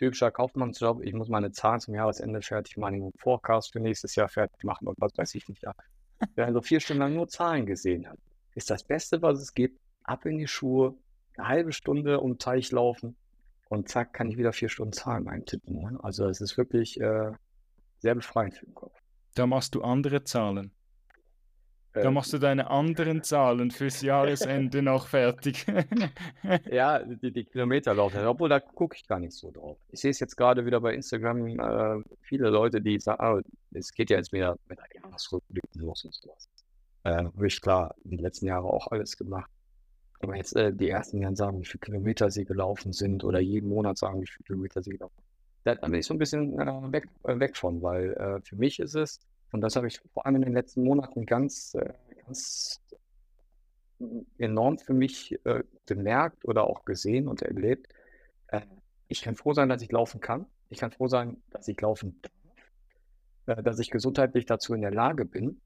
typischer Kaufmannsjob. Ich muss meine Zahlen zum Jahresende fertig machen, einen Forecast für nächstes Jahr fertig machen und was weiß ich nicht. Ja. Wer also vier Stunden lang nur Zahlen gesehen hat, ist das Beste, was es gibt. Ab in die Schuhe, eine halbe Stunde um Teich laufen und zack, kann ich wieder vier Stunden Zahlen eintippen. Ne? Also es ist wirklich äh, sehr befreiend für den Kopf. Da machst du andere Zahlen. Da Äh, machst du deine anderen Zahlen fürs Jahresende noch fertig. ja, die, die Kilometerlauf, obwohl da gucke ich gar nicht so drauf. Ich sehe es jetzt gerade wieder bei Instagram, äh, viele Leute, die sagen, ah, es geht ja jetzt wieder mit der Jahresrückblicken los und sowas. Äh, habe ich klar in den letzten Jahren auch alles gemacht. Aber jetzt äh, die ersten, die dann sagen, wie viele Kilometer sie gelaufen sind oder jeden Monat sagen, wie viele Kilometer sie gelaufen sind. Da, da bin ich so ein bisschen äh, weg, äh, weg von, weil äh, für mich ist es, und das habe ich vor allem in den letzten Monaten ganz, äh, ganz enorm für mich äh, gemerkt oder auch gesehen und erlebt. Äh, ich kann froh sein, dass ich laufen kann. Ich kann froh sein, dass ich laufen darf, dass ich gesundheitlich dazu in der Lage bin.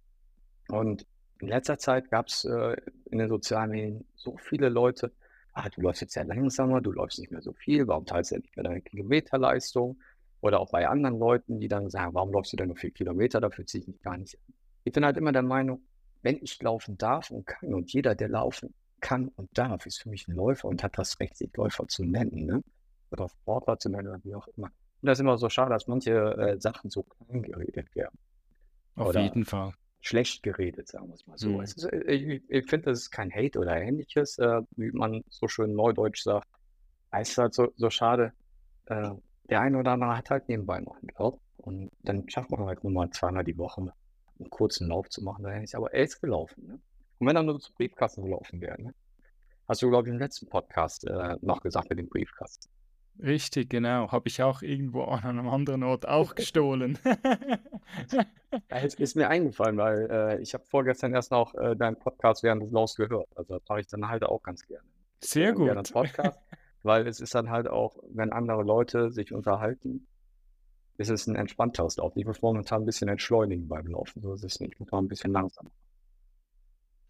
Und in letzter Zeit gab es in den sozialen Medien so viele Leute, ah, du läufst jetzt ja langsamer, du läufst nicht mehr so viel, warum teilst du nicht mehr deine Kilometerleistung? Oder auch bei anderen Leuten, die dann sagen, warum läufst du denn nur vier Kilometer, dafür ziehe ich mich gar nicht an. Ich bin halt immer der Meinung, wenn ich laufen darf und kann und jeder, der laufen kann und darf, ist für mich ein Läufer und hat das Recht, sich Läufer zu nennen, ne? Oder Sportler zu nennen oder wie auch immer. Und das ist immer so schade, dass manche äh, Sachen so klein geredet werden. Auf Oder jeden Fall. schlecht geredet, sagen wir es mal so. Mhm. Es ist, äh, ich ich finde, das ist kein Hate oder ähnliches, äh, wie man so schön neudeutsch sagt. Es ist halt so, so schade. Äh, der eine oder andere hat halt nebenbei noch einen Job und dann schafft man halt nur mal zweimal die Woche einen kurzen Lauf zu machen. Dann ist aber er ist gelaufen. Ne? Und wenn er nur zu Briefkasten gelaufen wäre, ne? Hast du, glaube ich, im letzten Podcast äh, noch gesagt mit dem Briefkasten. Richtig, genau. Habe ich auch irgendwo an einem anderen Ort auch gestohlen. Jetzt ist mir eingefallen, weil äh, ich habe vorgestern erst noch äh, deinen Podcast während des Laufs gehört. Also das mache ich dann halt auch ganz gerne. Sehr höre gerne gut. Podcast, weil es ist dann halt auch, wenn andere Leute sich unterhalten, ist es ein entspannteres Laufen. Ich muss momentan ein bisschen entschleunigen beim Laufen. So ist es nicht. Ich muss mal ein bisschen langsamer.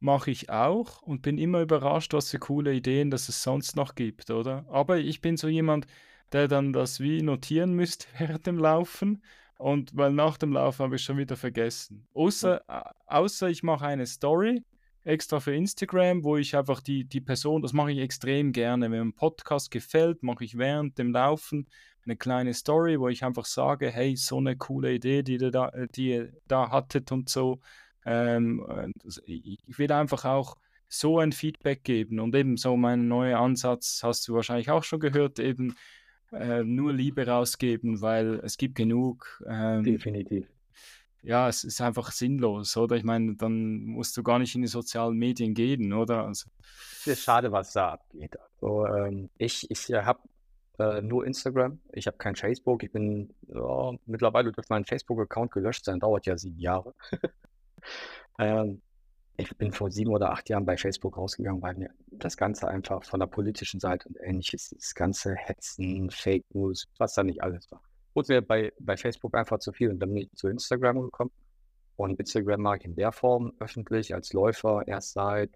Mache ich auch und bin immer überrascht, was für coole Ideen das es sonst noch gibt, oder? Aber ich bin so jemand, der dann das wie notieren müsste während dem Laufen und weil nach dem Laufen habe ich schon wieder vergessen. Außer, äh, außer ich mache eine Story extra für Instagram, wo ich einfach die, die Person, das mache ich extrem gerne. Wenn ein Podcast gefällt, mache ich während dem Laufen eine kleine Story, wo ich einfach sage, hey, so eine coole Idee, die ihr da, die ihr da hattet und so. Ähm, äh, ich will einfach auch so ein Feedback geben und eben so mein neuer Ansatz, hast du wahrscheinlich auch schon gehört, eben äh, nur Liebe rausgeben, weil es gibt genug. Ähm, Definitiv. Ja, es ist einfach sinnlos, oder? Ich meine, dann musst du gar nicht in die sozialen Medien gehen, oder? Also, Es ist schade, was da abgeht. Also, ähm, ich ich habe äh, nur Instagram. Ich habe kein Facebook. Ich bin ja, mittlerweile durch meinen Facebook-Account gelöscht sein. Dauert ja sieben Jahre. ähm, ich bin vor sieben oder acht Jahren bei Facebook rausgegangen, weil mir das Ganze einfach von der politischen Seite und ähnliches, das ganze Hetzen, Fake News, was da nicht alles war, wurde mir bei, bei Facebook einfach zu viel und dann bin ich zu Instagram gekommen. Und Instagram mag ich in der Form öffentlich als Läufer erst seit,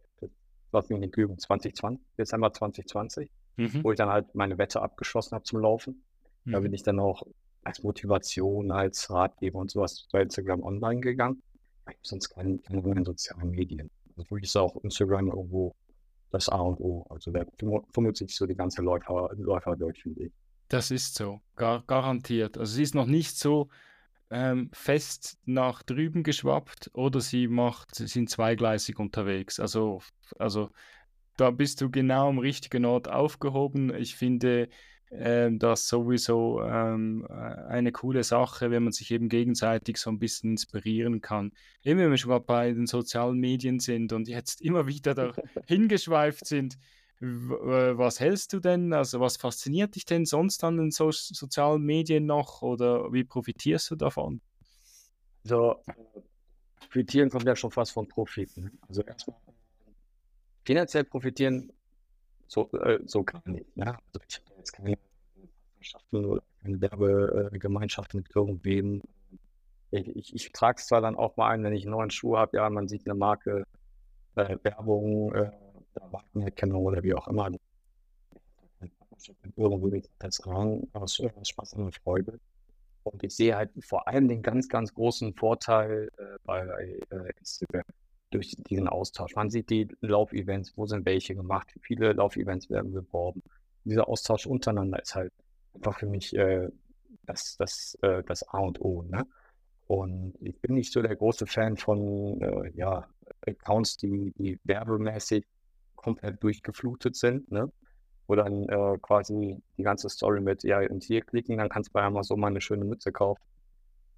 lass mich nicht lügen, 2020, Dezember 2020, mhm, wo ich dann halt meine Wette abgeschlossen habe zum Laufen. Da bin mhm. ich dann auch als Motivation, als Ratgeber und sowas bei Instagram online gegangen. Ich habe sonst keine, keine anderen sozialen Medien. Also wirklich ist auch Instagram irgendwo das A und O. Also da vermu- vermutlich so die ganze Läufer, Läufer deutschen Weg. Das ist so, gar, garantiert. Also sie ist noch nicht so ähm, fest nach drüben geschwappt oder sie macht, sie sind zweigleisig unterwegs. Also, also da bist du genau am richtigen Ort aufgehoben. Ich finde ähm, das sowieso ähm, äh, eine coole Sache, wenn man sich eben gegenseitig so ein bisschen inspirieren kann. Eben wenn wir schon mal bei den sozialen Medien sind und jetzt immer wieder da hingeschweift sind. Äh, Was hältst du denn? Also was fasziniert dich denn sonst an den so sozialen Medien noch oder wie profitierst du davon? So, äh, profitieren kommt ja schon fast von Profit. Ne? Also erstmal finanziell profitieren so, äh, so gar nicht. Ne? Also ich habe jetzt keine Partnerschaften oder keine Werbegemeinschaft mit irgendwem. Ich, ich, ich trage es zwar dann auch mal ein, wenn ich einen neuen Schuh habe, ja, man sieht eine Marke, äh, Werbung, äh, Markenerkennung oder wie auch immer. Irgendwo Restaurant aus Spaß und Freude. Und ich sehe halt vor allem den ganz, ganz großen Vorteil äh, bei äh, Instagram durch diesen Austausch. Man sieht die Laufevents, wo sind welche gemacht, wie viele Laufevents werden beworben. Dieser Austausch untereinander ist halt einfach für mich äh, das, das, äh, das A und O. Ne? Und ich bin nicht so der große Fan von äh, ja, Accounts, die, die werbemäßig komplett durchgeflutet sind, ne? Wo dann äh, quasi die ganze Story mit, ja, und hier klicken, dann kannst du bei Amazon mal eine schöne Mütze kaufen.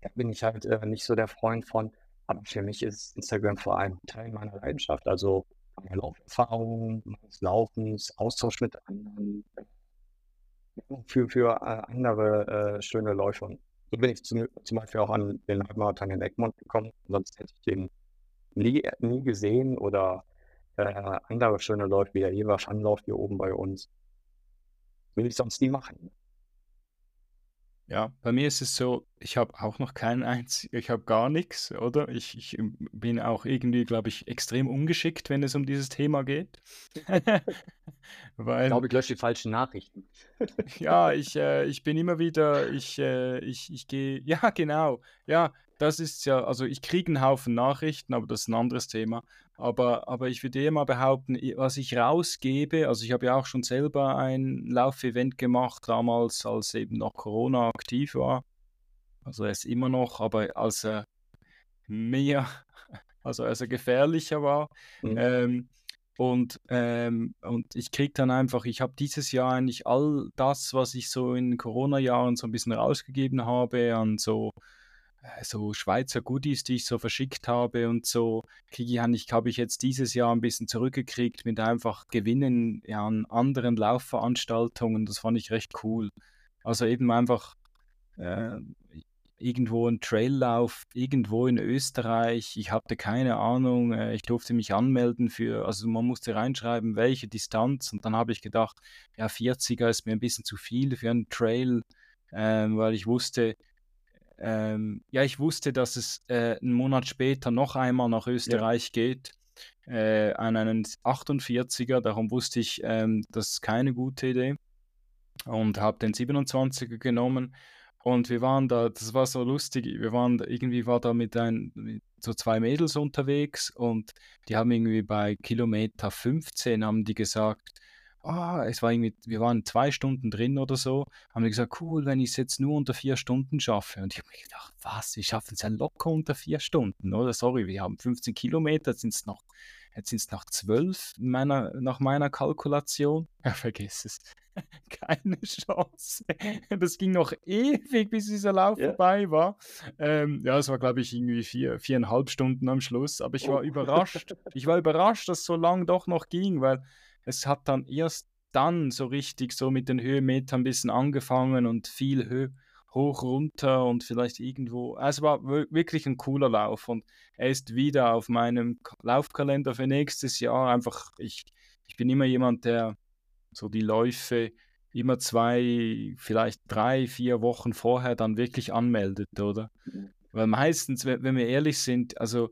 Da bin ich halt äh, nicht so der Freund von. Aber für mich ist Instagram vor allem Teil meiner Leidenschaft. Also meine Lauferfahrung, meines Laufens, Austausch mit anderen, für, für äh, andere äh, schöne Läufe. So bin ich zum, zum Beispiel auch an den Halbmarathon in Egmont gekommen. Sonst hätte ich den nie, nie gesehen oder äh, andere schöne Läufe wie der Jever Schanlauf hier oben bei uns. Will ich sonst nie machen. Ja, bei mir ist es so, ich habe auch noch keinen einzigen, ich habe gar nichts, oder? Ich, ich bin auch irgendwie, glaube ich, extrem ungeschickt, wenn es um dieses Thema geht. Weil, ich glaube, ich lösche die falschen Nachrichten. ja, ich, äh, ich bin immer wieder, ich, äh, ich, ich gehe, ja, genau, ja, das ist ja, also ich kriege einen Haufen Nachrichten, aber das ist ein anderes Thema. Aber, aber ich würde mal behaupten, was ich rausgebe, also ich habe ja auch schon selber ein Laufevent gemacht, damals, als eben noch Corona aktiv war. Also er ist immer noch, aber als er mehr, also als er gefährlicher war. Mhm. Ähm, und, ähm, und ich kriege dann einfach, ich habe dieses Jahr eigentlich all das, was ich so in Corona-Jahren so ein bisschen rausgegeben habe, an so so Schweizer Goodies, die ich so verschickt habe und so, eigentlich, habe ich jetzt dieses Jahr ein bisschen zurückgekriegt mit einfach Gewinnen ja, an anderen Laufveranstaltungen. Das fand ich recht cool. Also eben einfach äh, irgendwo ein Traillauf, irgendwo in Österreich. Ich hatte keine Ahnung. Äh, ich durfte mich anmelden für, also man musste reinschreiben, welche Distanz. Und dann habe ich gedacht, ja, 40er ist mir ein bisschen zu viel für einen Trail, äh, weil ich wusste, ähm, ja, ich wusste, dass es äh, einen Monat später noch einmal nach Österreich ja. geht, äh, an einen 48er. Darum wusste ich, ähm, das ist keine gute Idee. Und habe den 27er genommen. Und wir waren da, das war so lustig, wir waren da, irgendwie war da mit, ein, mit so zwei Mädels unterwegs und die haben irgendwie bei Kilometer 15 haben die gesagt, ah, es war irgendwie, wir waren zwei Stunden drin oder so, haben wir gesagt, cool, wenn ich es jetzt nur unter vier Stunden schaffe. Und ich habe mir gedacht, was, wir schaffen es ja locker unter vier Stunden, oder? Sorry, wir haben 15 Kilometer, jetzt sind es noch, jetzt sind es noch zwölf meiner, nach meiner Kalkulation. Ja, vergiss es. Keine Chance. Das ging noch ewig, bis dieser Lauf yeah. vorbei war. Ähm, ja, es war, glaube ich, irgendwie vier, viereinhalb Stunden am Schluss. Aber ich war oh. überrascht. Ich war überrascht, dass es so lang doch noch ging, weil es hat dann erst dann so richtig so mit den Höhenmetern ein bisschen angefangen und viel Höhe hoch, runter und vielleicht irgendwo. Es war wirklich ein cooler Lauf und er ist wieder auf meinem Laufkalender für nächstes Jahr. Einfach, ich, ich bin immer jemand, der so die Läufe immer zwei, vielleicht drei, vier Wochen vorher dann wirklich anmeldet, oder? Weil meistens, wenn wir ehrlich sind, also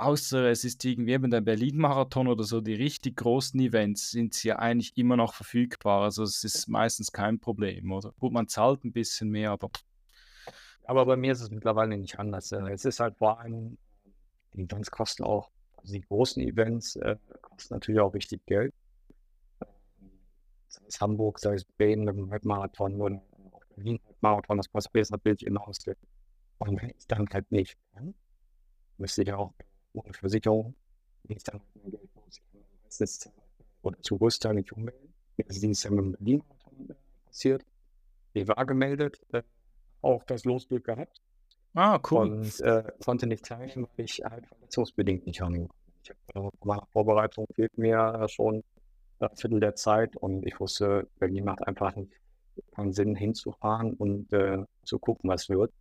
außer es ist irgendwie eben der Berlin-Marathon oder so, die richtig großen Events sind sie eigentlich immer noch verfügbar. Also es ist meistens kein Problem, oder? Gut, man zahlt ein bisschen mehr, aber. Aber bei mir ist es mittlerweile nicht anders. Es ist halt vor allem, die Events kosten auch, also die großen Events äh, kosten natürlich auch richtig Geld. Sei es Hamburg, sei es Berlin mit dem Halbmarathon oder auch Berlin Halbmarathon, das kostet besser Bild immer aus. Und wenn ich dann halt nicht kann, müsste ich auch ohne Versicherung, bin ich dann mehr Geld los. Meistens oder zu Großteil nicht ummelden. Das ist dieses Jahr mit Berlin passiert. Ich war gemeldet, äh, auch das Losglück gehabt. Ah, cool. Und äh, konnte nicht teilnehmen, weil ich halt verletzungsbedingt nicht angekommen Ich habe äh, meiner Vorbereitung fehlt mir schon ein Viertel der Zeit und ich wusste, Berlin macht einfach nicht keinen Sinn hinzufahren und äh, zu gucken, was wird.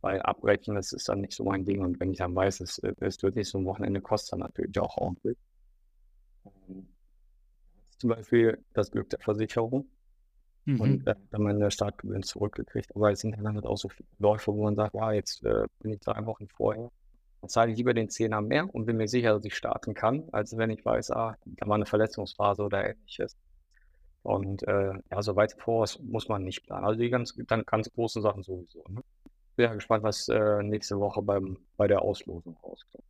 Weil abbrechen, das ist dann nicht so mein Ding. Und wenn ich dann weiß, es, es wird nicht so ein Wochenende, kostet dann natürlich auch ordentlich. Ähm, zum Beispiel das Glück der Versicherung. Mhm. Und äh, dann meine Startgebühren zurückgekriegt. Aber es sind dann halt auch so viele Läufe, wo man sagt, ja, jetzt äh, bin ich drei Wochen vorher. Dann zahle ich lieber den Zehner mehr und bin mir sicher, dass ich starten kann, als wenn ich weiß, ah, da war eine Verletzungsphase oder ähnliches. Und äh, ja, so weit voraus muss man nicht planen. Also die ganz, dann ganz großen Sachen sowieso. Ne? Bin ja gespannt, was äh, nächste Woche beim, bei der Auslosung rauskommt.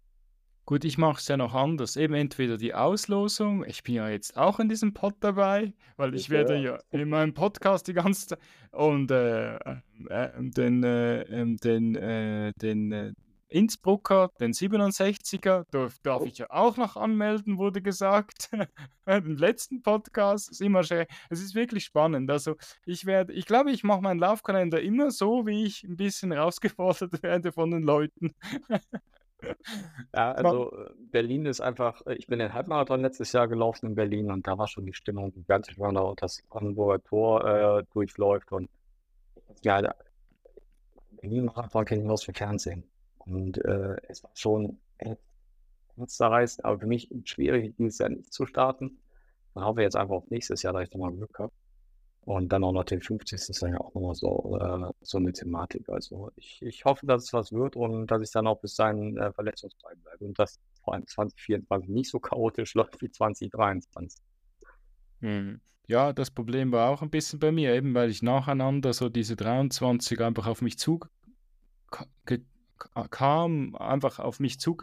Gut, ich mache es ja noch anders. Eben entweder die Auslosung, ich bin ja jetzt auch in diesem Pod dabei, weil ich werde ja in meinem Podcast die ganze Zeit und äh, äh, den, äh, ähm, den, äh, den, äh, Innsbrucker, den 67er, darf, darf ich ja auch noch anmelden, wurde gesagt. Im letzten Podcast ist immer schön. Es ist wirklich spannend. Also ich werde, ich glaube, ich mache meinen Laufkalender immer so, wie ich ein bisschen herausgefordert werde von den Leuten. Ja, also Berlin ist einfach, ich bin den Halbmarathon letztes Jahr gelaufen in Berlin und da war schon die Stimmung gigantisch, wenn man da das Brandenburger Tor äh, durchläuft und ja, Berlin-Marathon kenne ich nur aus dem Fernsehen. Und äh, es war schon herzzerreißend, aber für mich schwierig, dieses Jahr nicht zu starten. Dann hoffe ich jetzt einfach auf nächstes Jahr, dass ich nochmal Glück habe. Und dann auch noch den 50. ist dann ja auch nochmal so, äh, so eine Thematik. Also ich, ich hoffe, dass es was wird und dass ich dann auch bis dahin äh, verletzungsfrei bleibe und dass vor allem 2024 nicht so chaotisch läuft wie 2023. Hm. Ja, das Problem war auch ein bisschen bei mir, eben weil ich nacheinander so diese 23 einfach auf mich zu kam, einfach auf mich zu,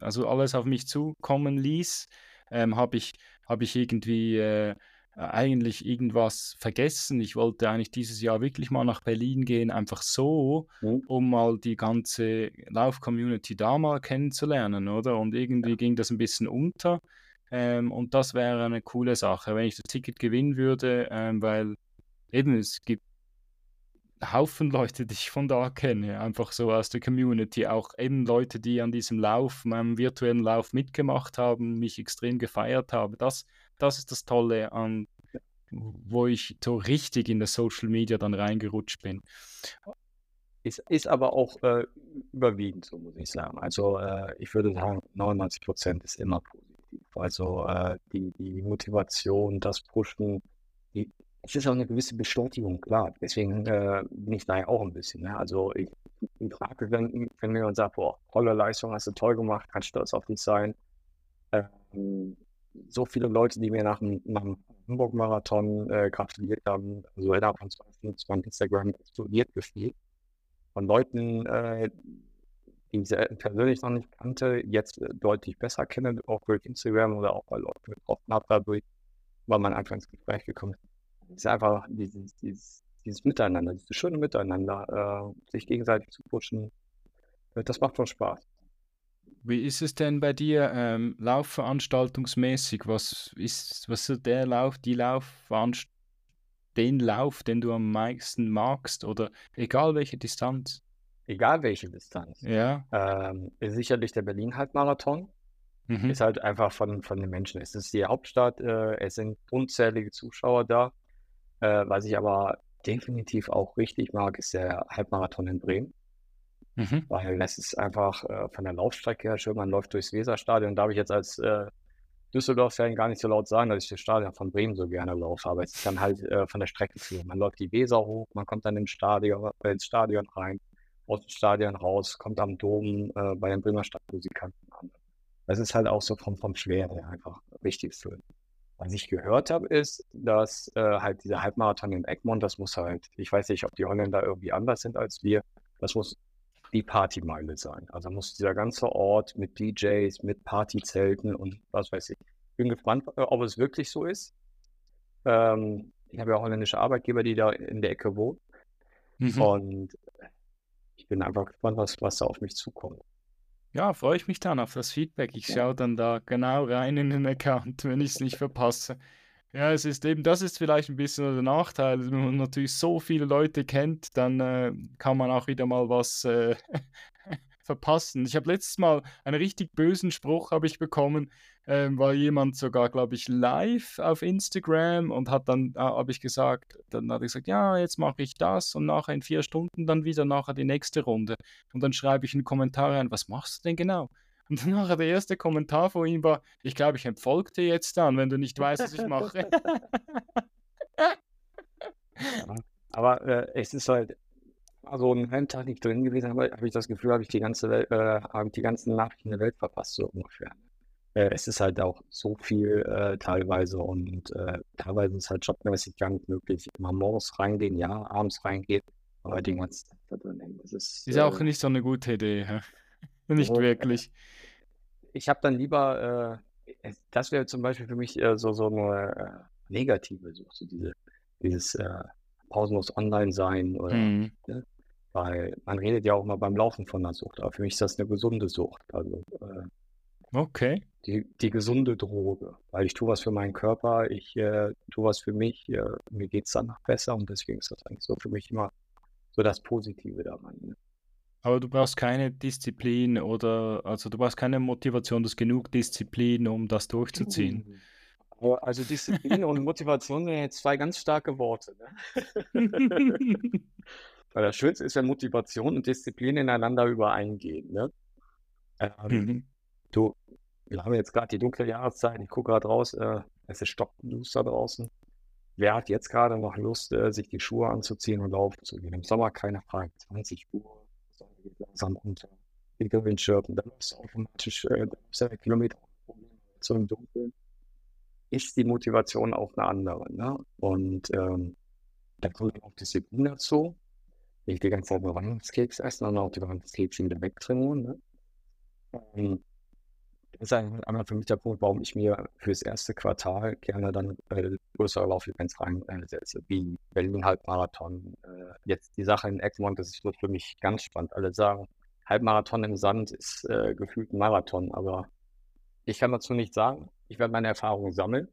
also alles auf mich zukommen ließ, ähm, habe ich, hab ich irgendwie äh, eigentlich irgendwas vergessen. Ich wollte eigentlich dieses Jahr wirklich mal nach Berlin gehen, einfach so, mhm. um mal die ganze Lauf-Community da mal kennenzulernen, oder? Und irgendwie ja. ging das ein bisschen unter. Ähm, und das wäre eine coole Sache, wenn ich das Ticket gewinnen würde, ähm, weil eben es gibt Haufen Leute, die ich von da kenne, einfach so aus der Community, auch eben Leute, die an diesem Lauf, meinem virtuellen Lauf mitgemacht haben, mich extrem gefeiert haben. Das, das ist das Tolle an, wo ich so richtig in der Social Media dann reingerutscht bin. Ist, ist aber auch äh, überwiegend so, muss ich sagen. Also äh, ich würde sagen, 99 Prozent ist immer positiv. Also äh, die, die Motivation, das Pushen, die, es ist auch eine gewisse Bestätigung, klar. Deswegen äh, bin ich da ja auch ein bisschen. Ne? Also ich, ich frage, wenn, wenn mir jemand sagt, boah, tolle Leistung, hast du toll gemacht, kannst stolz auf dich sein. Ähm, so viele Leute, die mir nach dem, nach dem Hamburg-Marathon äh, gratuliert haben, also innerhalb von zwei Stunden mein Instagram explodiert gefühlt. Von Leuten, äh, die ich persönlich noch nicht kannte, jetzt äh, deutlich besser kenne, auch durch Instagram oder auch bei Leuten getroffen habe weil man einfach ins Gespräch gekommen ist ist einfach dieses, dieses, dieses Miteinander, dieses schöne Miteinander, äh, sich gegenseitig zu pushen. Äh, das macht schon Spaß. Wie ist es denn bei dir ähm, laufveranstaltungsmäßig? Was ist, was ist der Lauf, die Laufveranstaltung, den Lauf, den du am meisten magst oder egal welche Distanz? Egal welche Distanz. Ja. Ähm, ist sicherlich der Berlin-Halbmarathon. Mhm. Ist halt einfach von, von den Menschen. Es ist die Hauptstadt, äh, es sind unzählige Zuschauer da. Äh, was ich aber definitiv auch richtig mag, ist der Halbmarathon in Bremen. Mhm. Weil das ist einfach äh, von der Laufstrecke her schön. Man läuft durchs Weserstadion. Darf ich jetzt als äh, Düsseldorf-Fan gar nicht so laut sagen, dass ich das Stadion von Bremen so gerne laufe. Aber es ist dann halt äh, von der Strecke zu. Man läuft die Weser hoch, man kommt dann ins Stadion, äh, ins Stadion rein, aus dem Stadion raus, kommt am Dom äh, bei den Bremer Stadtmusikanten an. Das ist halt auch so vom, vom Schwere einfach richtig schön. Was ich gehört habe, ist, dass äh, halt dieser Halbmarathon in Egmont, das muss halt, ich weiß nicht, ob die Holländer irgendwie anders sind als wir, das muss die Partymeile sein. Also muss dieser ganze Ort mit DJs, mit Partyzelten und was weiß ich. Bin gespannt, äh, ob es wirklich so ist. Ähm, ich habe ja holländische Arbeitgeber, die da in der Ecke wohnen. Mhm. Und ich bin einfach gespannt, was, was da auf mich zukommt. Ja, freue ich mich dann auf das Feedback. Ich schaue dann da genau rein in den Account, wenn ich es nicht verpasse. Ja, es ist eben, das ist vielleicht ein bisschen der Nachteil. Wenn man natürlich so viele Leute kennt, dann äh, kann man auch wieder mal was äh, verpassen. Ich habe letztes Mal einen richtig bösen Spruch habe ich bekommen, ähm, war jemand sogar, glaube ich, live auf Instagram und hat dann, äh, habe ich gesagt, dann hat er gesagt, ja, jetzt mache ich das und nachher in vier Stunden dann wieder nachher die nächste Runde. Und dann schreibe ich in die Kommentare rein, was machst du denn genau? Und dann nachher der erste Kommentar von ihm war, ich glaube, ich entfolge dir jetzt dann, wenn du nicht weißt, was ich mache. aber äh, es ist halt, also ein Renntag nicht drin gewesen, habe, habe ich das Gefühl, habe ich die ganze Welt, äh, habe die ganzen Nachrichten der Welt verpasst, so ungefähr äh, es ist halt auch so viel äh, teilweise und äh, teilweise ist halt jobmäßig gar nicht möglich. Mal morgens reingehen, ja, abends reingehen, aber die ganze Zeit da drin Das ist, ist auch äh nicht so eine gute Idee, ja? nicht so, wirklich. Ich habe dann lieber, äh, das wäre zum Beispiel für mich so, so eine äh, negative, so, so diese, dieses pausenlos online sein oder mhm. ne? Weil man redet ja auch mal beim Laufen von einer Sucht, aber für mich ist das eine gesunde Sucht. Also äh, Okay. die, die gesunde Droge. Weil ich tue was für meinen Körper, ich äh, tue was für mich, äh, mir geht es danach besser und deswegen ist das eigentlich so für mich immer so das Positive daran. Ne? Aber du brauchst keine Disziplin oder, also du brauchst keine Motivation, das ist genug Disziplin, um das durchzuziehen. Also Disziplin und Motivation sind jetzt zwei ganz starke Worte. Ne? Weil das Schönste ist, wenn Motivation und Disziplin ineinander übereingehen. Ne? Ähm, Mhm. Du, wir haben jetzt gerade die dunkle Jahreszeit, ich gucke gerade raus, äh, es ist stockduster draußen. Wer hat jetzt gerade noch Lust, äh, sich die Schuhe anzuziehen und laufen zu gehen? Im Sommer keine Frage, 20 Uhr, Sonne geht langsam unter, die Windschirpen, dann du automatisch, äh, dann Kilometer im Dunkeln. Ist die Motivation auch eine andere, ne? Und ähm, dann kommt auch Disziplin dazu. Nicht die ganze Zeit Weihnachtskeks essen, sondern auch die Weihnachtskekse wieder wegtrainieren, ne? Ähm, ist einmal für mich der Punkt, warum ich mir fürs erste Quartal gerne dann äh, größere Laufevents reinsetze, wie Berlin-Halbmarathon. Äh, jetzt die Sache in Egmont, das ist für mich ganz spannend. Alle sagen, Halbmarathon im Sand ist äh, gefühlt ein Marathon, aber ich kann dazu nichts sagen. Ich werde meine Erfahrungen sammeln,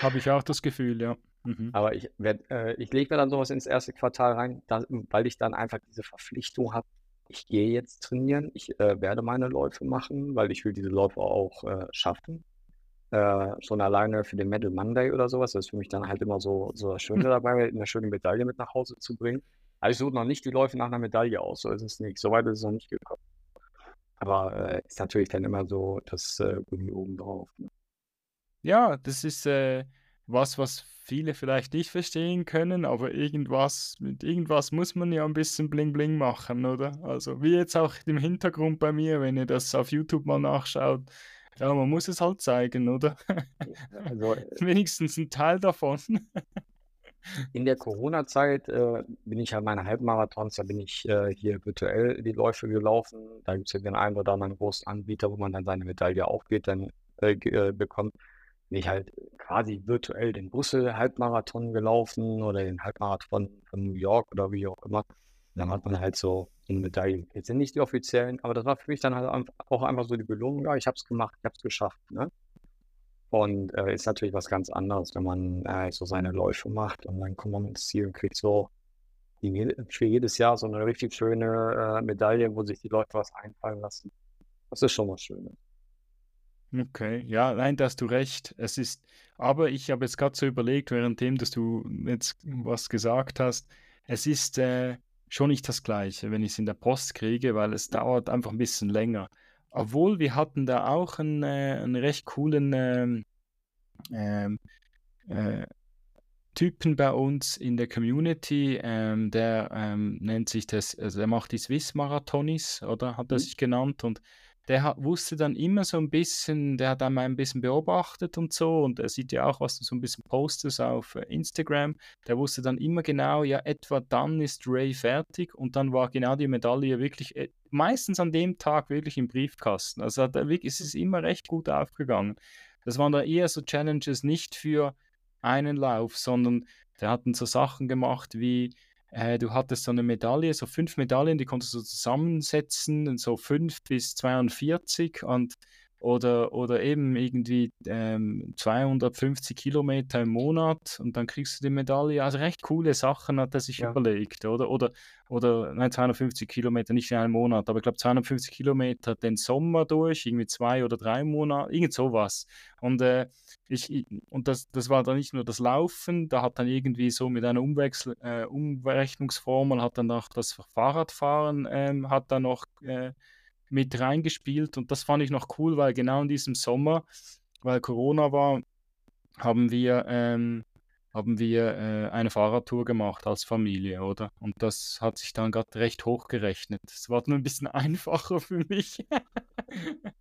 Habe ich auch das Gefühl, ja. Mhm. aber ich werd, äh, ich lege mir dann sowas ins erste Quartal rein, da, weil ich dann einfach diese Verpflichtung habe. Ich gehe jetzt trainieren, ich äh, werde meine Läufe machen, weil ich will diese Läufe auch äh, schaffen. Äh, schon alleine für den Medal Monday oder sowas, das ist für mich dann halt immer so, so das Schöne dabei, eine schöne Medaille mit nach Hause zu bringen. Also ich suche noch nicht die Läufe nach einer Medaille aus, so ist es nicht. So weit ist es noch nicht gekommen. Aber äh, ist natürlich dann immer so das äh, Gummi oben drauf. Ne? Ja, das ist äh, was, was viele vielleicht nicht verstehen können, aber irgendwas, mit irgendwas muss man ja ein bisschen Bling Bling machen, oder? Also wie jetzt auch im Hintergrund bei mir, wenn ihr das auf YouTube mal nachschaut. Ja, man muss es halt zeigen, oder? Also Wenigstens ein Teil davon. in der Corona-Zeit äh, bin ich ja meine Halbmarathons, da bin ich äh, hier virtuell die Läufe gelaufen. Da gibt es ja den einen oder anderen großen Anbieter, wo man dann seine Medaille auch geht, dann äh, äh, bekommt. Bin ich halt quasi virtuell den Brüssel-Halbmarathon gelaufen oder den Halbmarathon von New York oder wie auch immer. Dann hat man halt so eine Medaille. Jetzt sind nicht die offiziellen, aber das war für mich dann halt auch einfach so die Belohnung. Ja, ich habe es gemacht, ich habe es geschafft. Ne? Und äh, ist natürlich was ganz anderes, wenn man äh, so seine Läufe macht und dann kommt man ins Ziel und kriegt so die, für jedes Jahr so eine richtig schöne äh, Medaille, wo sich die Leute was einfallen lassen. Das ist schon was Schönes. Okay, ja, nein, da hast du recht. Es ist, aber ich habe jetzt gerade so überlegt, währenddem, dass du jetzt was gesagt hast, es ist äh, schon nicht das Gleiche, wenn ich es in der Post kriege, weil es dauert einfach ein bisschen länger. Obwohl wir hatten da auch einen, äh, einen recht coolen ähm, ähm, äh, Typen bei uns in der Community, ähm, der ähm, nennt sich das, also der macht die Swiss Marathonis, oder hat er Mhm. sich genannt und der hat, wusste dann immer so ein bisschen, der hat einmal ein bisschen beobachtet und so und er sieht ja auch, was du so ein bisschen postest auf äh, Instagram, der wusste dann immer genau, ja, etwa dann ist Ray fertig und dann war genau die Medaille wirklich, äh, meistens an dem Tag wirklich im Briefkasten. Also hat er wirklich, es ist immer recht gut aufgegangen. Das waren da eher so Challenges nicht für einen Lauf, sondern der hat dann so Sachen gemacht wie, äh, du hattest so eine Medaille, so fünf Medaillen, die konntest du zusammensetzen, so fünf bis 42 und oder, oder eben irgendwie ähm, 250 Kilometer im Monat und dann kriegst du die Medaille. Also recht coole Sachen hat er sich Ja. überlegt, oder? Oder, oder nein, 250 Kilometer, nicht in einem Monat, aber ich glaube 250 Kilometer den Sommer durch, irgendwie zwei oder drei Monate, irgend sowas. Und, äh, ich, und das, das war dann nicht nur das Laufen, da hat dann irgendwie so mit einer Umwechsel, äh, Umrechnungsformel hat dann auch das Fahrradfahren ähm, hat dann noch äh, mit reingespielt und das fand ich noch cool, weil genau in diesem Sommer, weil Corona war, haben wir, ähm, haben wir äh, eine Fahrradtour gemacht als Familie, oder? Und das hat sich dann gerade recht hochgerechnet. Es war nur ein bisschen einfacher für mich.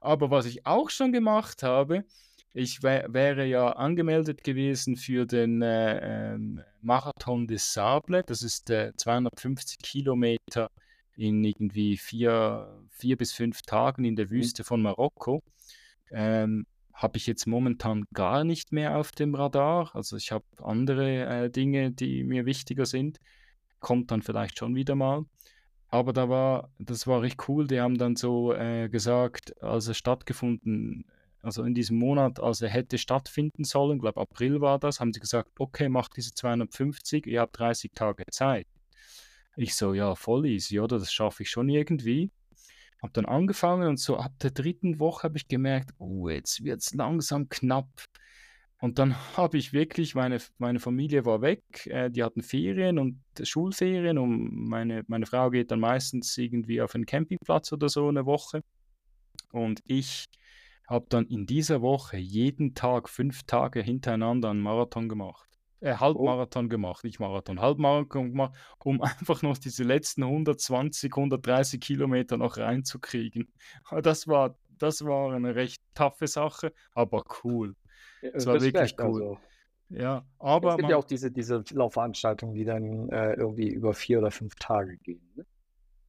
Aber was ich auch schon gemacht habe, ich wär, wäre ja angemeldet gewesen für den äh, ähm, Marathon des Sable. Das ist äh, 250 Kilometer in irgendwie vier, vier bis fünf Tagen in der Mhm. Wüste von Marokko. Ähm, habe ich jetzt momentan gar nicht mehr auf dem Radar. Also ich habe andere äh, Dinge, die mir wichtiger sind. kommt dann vielleicht schon wieder mal. Aber da war, das war recht cool. Die haben dann so äh, gesagt, als es stattgefunden, also in diesem Monat, als er hätte stattfinden sollen, ich glaube April war das, haben sie gesagt, okay, macht diese 250, ihr habt 30 Tage Zeit. Ich so, ja, voll easy, oder? Das schaffe ich schon irgendwie. Habe dann angefangen und so ab der dritten Woche habe ich gemerkt, oh, jetzt wird es langsam knapp. Und dann habe ich wirklich, meine, meine Familie war weg, äh, die hatten Ferien und Schulferien und meine, meine Frau geht dann meistens irgendwie auf einen Campingplatz oder so eine Woche. Und ich habe dann in dieser Woche jeden Tag fünf Tage hintereinander einen Marathon gemacht. Äh, Halbmarathon oh. gemacht, nicht Marathon, Halbmarathon gemacht, um einfach noch diese letzten 120, 130 Kilometer noch reinzukriegen. Das war, das war eine recht taffe Sache, aber cool. Es war wirklich cool. Also. Ja, aber. Es gibt ja auch diese, diese Laufveranstaltungen, die dann äh, irgendwie über vier oder fünf Tage gehen. Ne?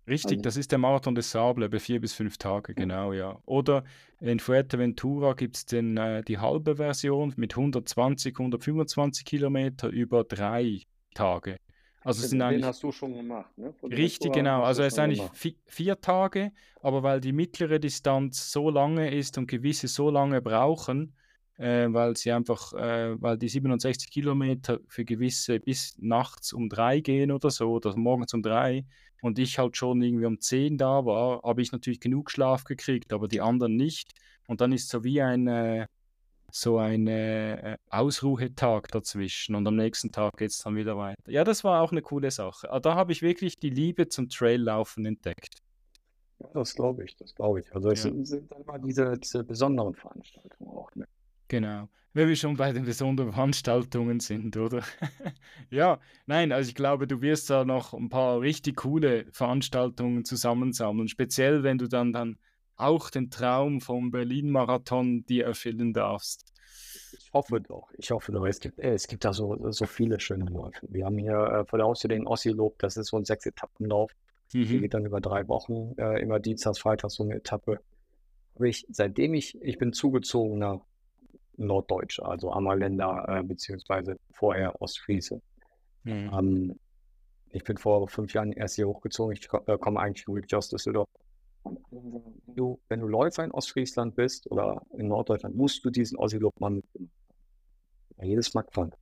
Richtig, das ist der Marathon des Sable, über vier bis fünf Tage, genau, ja. Oder in Fuerteventura gibt es äh, die halbe Version mit 120, 125 Kilometer über drei Tage. Also es sind den eigentlich, hast du schon gemacht, ne? richtig, genau. Also es sind eigentlich vier, vier Tage, aber weil die mittlere Distanz so lange ist und gewisse so lange brauchen, äh, weil sie einfach, äh, weil die 67 Kilometer für gewisse bis nachts um drei gehen oder so, oder morgens um drei und ich halt schon irgendwie um zehn da war, habe ich natürlich genug Schlaf gekriegt, aber die anderen nicht. Und dann ist so wie ein, äh, so ein äh, Ausruhetag dazwischen und am nächsten Tag geht es dann wieder weiter. Ja, das war auch eine coole Sache. Aber da habe ich wirklich die Liebe zum Traillaufen entdeckt. Ja, das glaube ich, das glaube ich. Also es ja. sind, sind dann mal diese, diese besonderen Veranstaltungen auch. Ne? Genau. Wenn wir schon bei den besonderen Veranstaltungen sind, oder? ja, nein, also ich glaube, du wirst da noch ein paar richtig coole Veranstaltungen zusammensammeln, speziell wenn du dann, dann auch den Traum vom Berlin-Marathon dir erfüllen darfst. Ich hoffe doch, ich hoffe doch. Es gibt, es gibt da so, so viele schöne Läufe. Wir haben hier äh, vor der Haustür den Ossi-Lob, das ist so ein Sechs-Etappen-Lauf. Mhm. Der geht dann über drei Wochen, äh, immer Dienstags, Freitags so eine Etappe. Aber ich, seitdem ich, ich bin zugezogener Norddeutsche, also Ammerländer äh, beziehungsweise vorher Ostfriese. Mhm. Ähm, ich bin vor fünf Jahren erst hier hochgezogen. Ich äh, komme eigentlich wirklich aus Düsseldorf. Wenn du, wenn du Läufer in Ostfriesland bist oder in Norddeutschland, musst du diesen Ossi-Lob mal mitnehmen. Jedes Mal krank.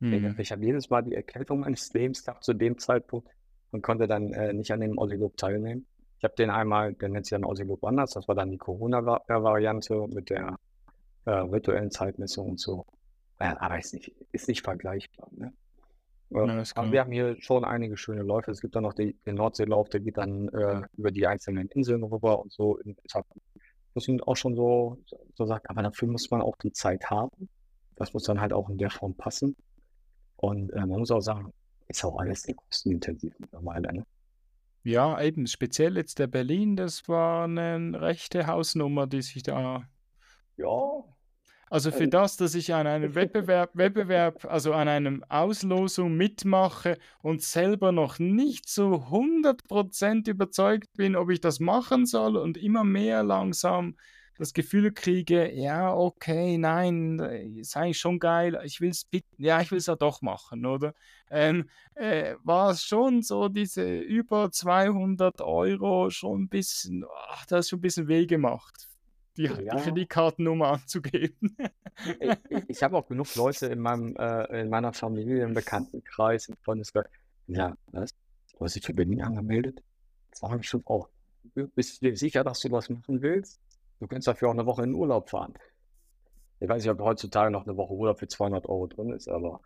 Mhm. Ich habe jedes Mal die Erkältung meines Lebens gehabt zu dem Zeitpunkt und konnte dann äh, nicht an dem Ossi-Lob teilnehmen. Ich habe den einmal, der nennt sich dann Ossi-Lob anders, das war dann die Corona-Variante mit der äh, virtuellen Zeitmessung und so. Ja, aber ist nicht, ist nicht vergleichbar. Ne? Ja, aber wir haben hier schon einige schöne Läufe. Es gibt dann noch die, den Nordseelauf, der geht dann äh, über die einzelnen Inseln rüber und so in Etappen. Das sind auch schon so, so sagt, aber dafür muss man auch die Zeit haben. Das muss dann halt auch in der Form passen. Und äh, man muss auch sagen, ist auch alles sehr kostenintensiv mittlerweile. Ne? Ja, eben, speziell jetzt der Berlin, das war eine rechte Hausnummer, die sich da ja. Also für das, dass ich an einem Wettbewerb, Wettbewerb, also an einem Auslosung mitmache und selber noch nicht so 100% überzeugt bin, ob ich das machen soll und immer mehr langsam das Gefühl kriege, ja, okay, nein, ist eigentlich schon geil, ich will es ja, ich will es ja doch machen, oder? Ähm, äh, war es schon so, diese über 200 Euro schon ein bisschen, ach, das ist schon ein bisschen weh gemacht die, ja. die Kreditkartennummer anzugeben. ich, ich habe auch genug Leute in meinem äh, in meiner Familie, im Bekanntenkreis, im Freundeskreis. Ja, was? Du hast dich für Berlin angemeldet? Das ich schon auch. Bist du dir sicher, dass du was machen willst? Du könntest dafür auch eine Woche in Urlaub fahren. Ich weiß nicht, ob heutzutage noch eine Woche Urlaub für 200 Euro drin ist, aber.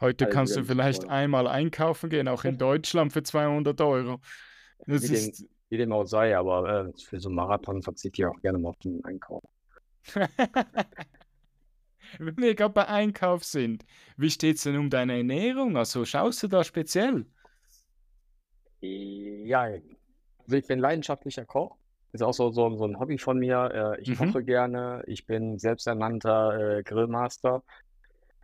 Heute also kannst du vielleicht einmal einkaufen gehen, auch in Deutschland für 200 Euro. Das ist, wie dem auch sei, aber äh, für so einen Marathon verzichte ich auch gerne mal auf den Einkauf. Wenn wir gerade bei Einkauf sind, wie steht es denn um deine Ernährung? Also schaust du da speziell? Ja, also ich bin leidenschaftlicher Koch. Ist auch so, so, so ein Hobby von mir. Äh, ich mhm. koche gerne. Ich bin selbsternannter äh, Grillmaster.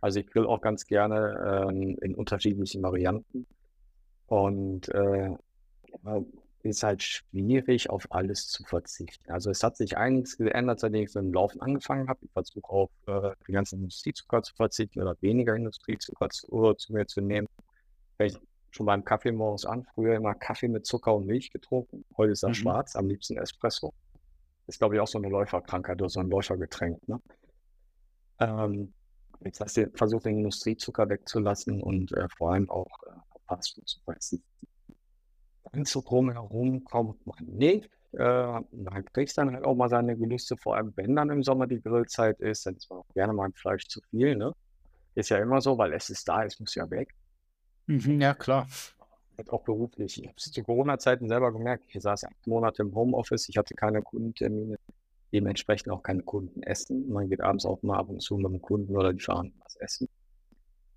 Also ich grill auch ganz gerne ähm, in unterschiedlichen Varianten. Und äh, ist halt schwierig, auf alles zu verzichten. Also es hat sich einiges geändert, seitdem ich so im Laufen angefangen habe. Ich versuche auf äh, den ganzen Industriezucker zu verzichten oder weniger Industriezucker zu, zu mir zu nehmen. Ich schon beim Kaffee morgens an, früher immer Kaffee mit Zucker und Milch getrunken. Heute ist das Mhm. schwarz, am liebsten Espresso. Ist, glaube ich, auch so eine Läuferkrankheit oder so ein Läufergetränk, ne? Ähm, jetzt hast du versucht, den Industriezucker wegzulassen und äh, vor allem auch äh, Fastfood zu fressen. Ganz so drumherum kommt man nicht. Äh, man kriegt dann halt auch mal seine Gelüste, vor allem wenn dann im Sommer die Grillzeit ist, dann ist man auch gerne mal ein Fleisch zu viel, ne? Ist ja immer so, weil es ist da, es muss ja weg. Mhm, ja, klar. Halt auch beruflich. Ich habe es zu Corona-Zeiten selber gemerkt. Ich saß acht Monate im Homeoffice, ich hatte keine Kundentermine, dementsprechend auch keine Kundenessen. Man geht abends auch mal ab und zu mit dem Kunden oder die fahren was essen.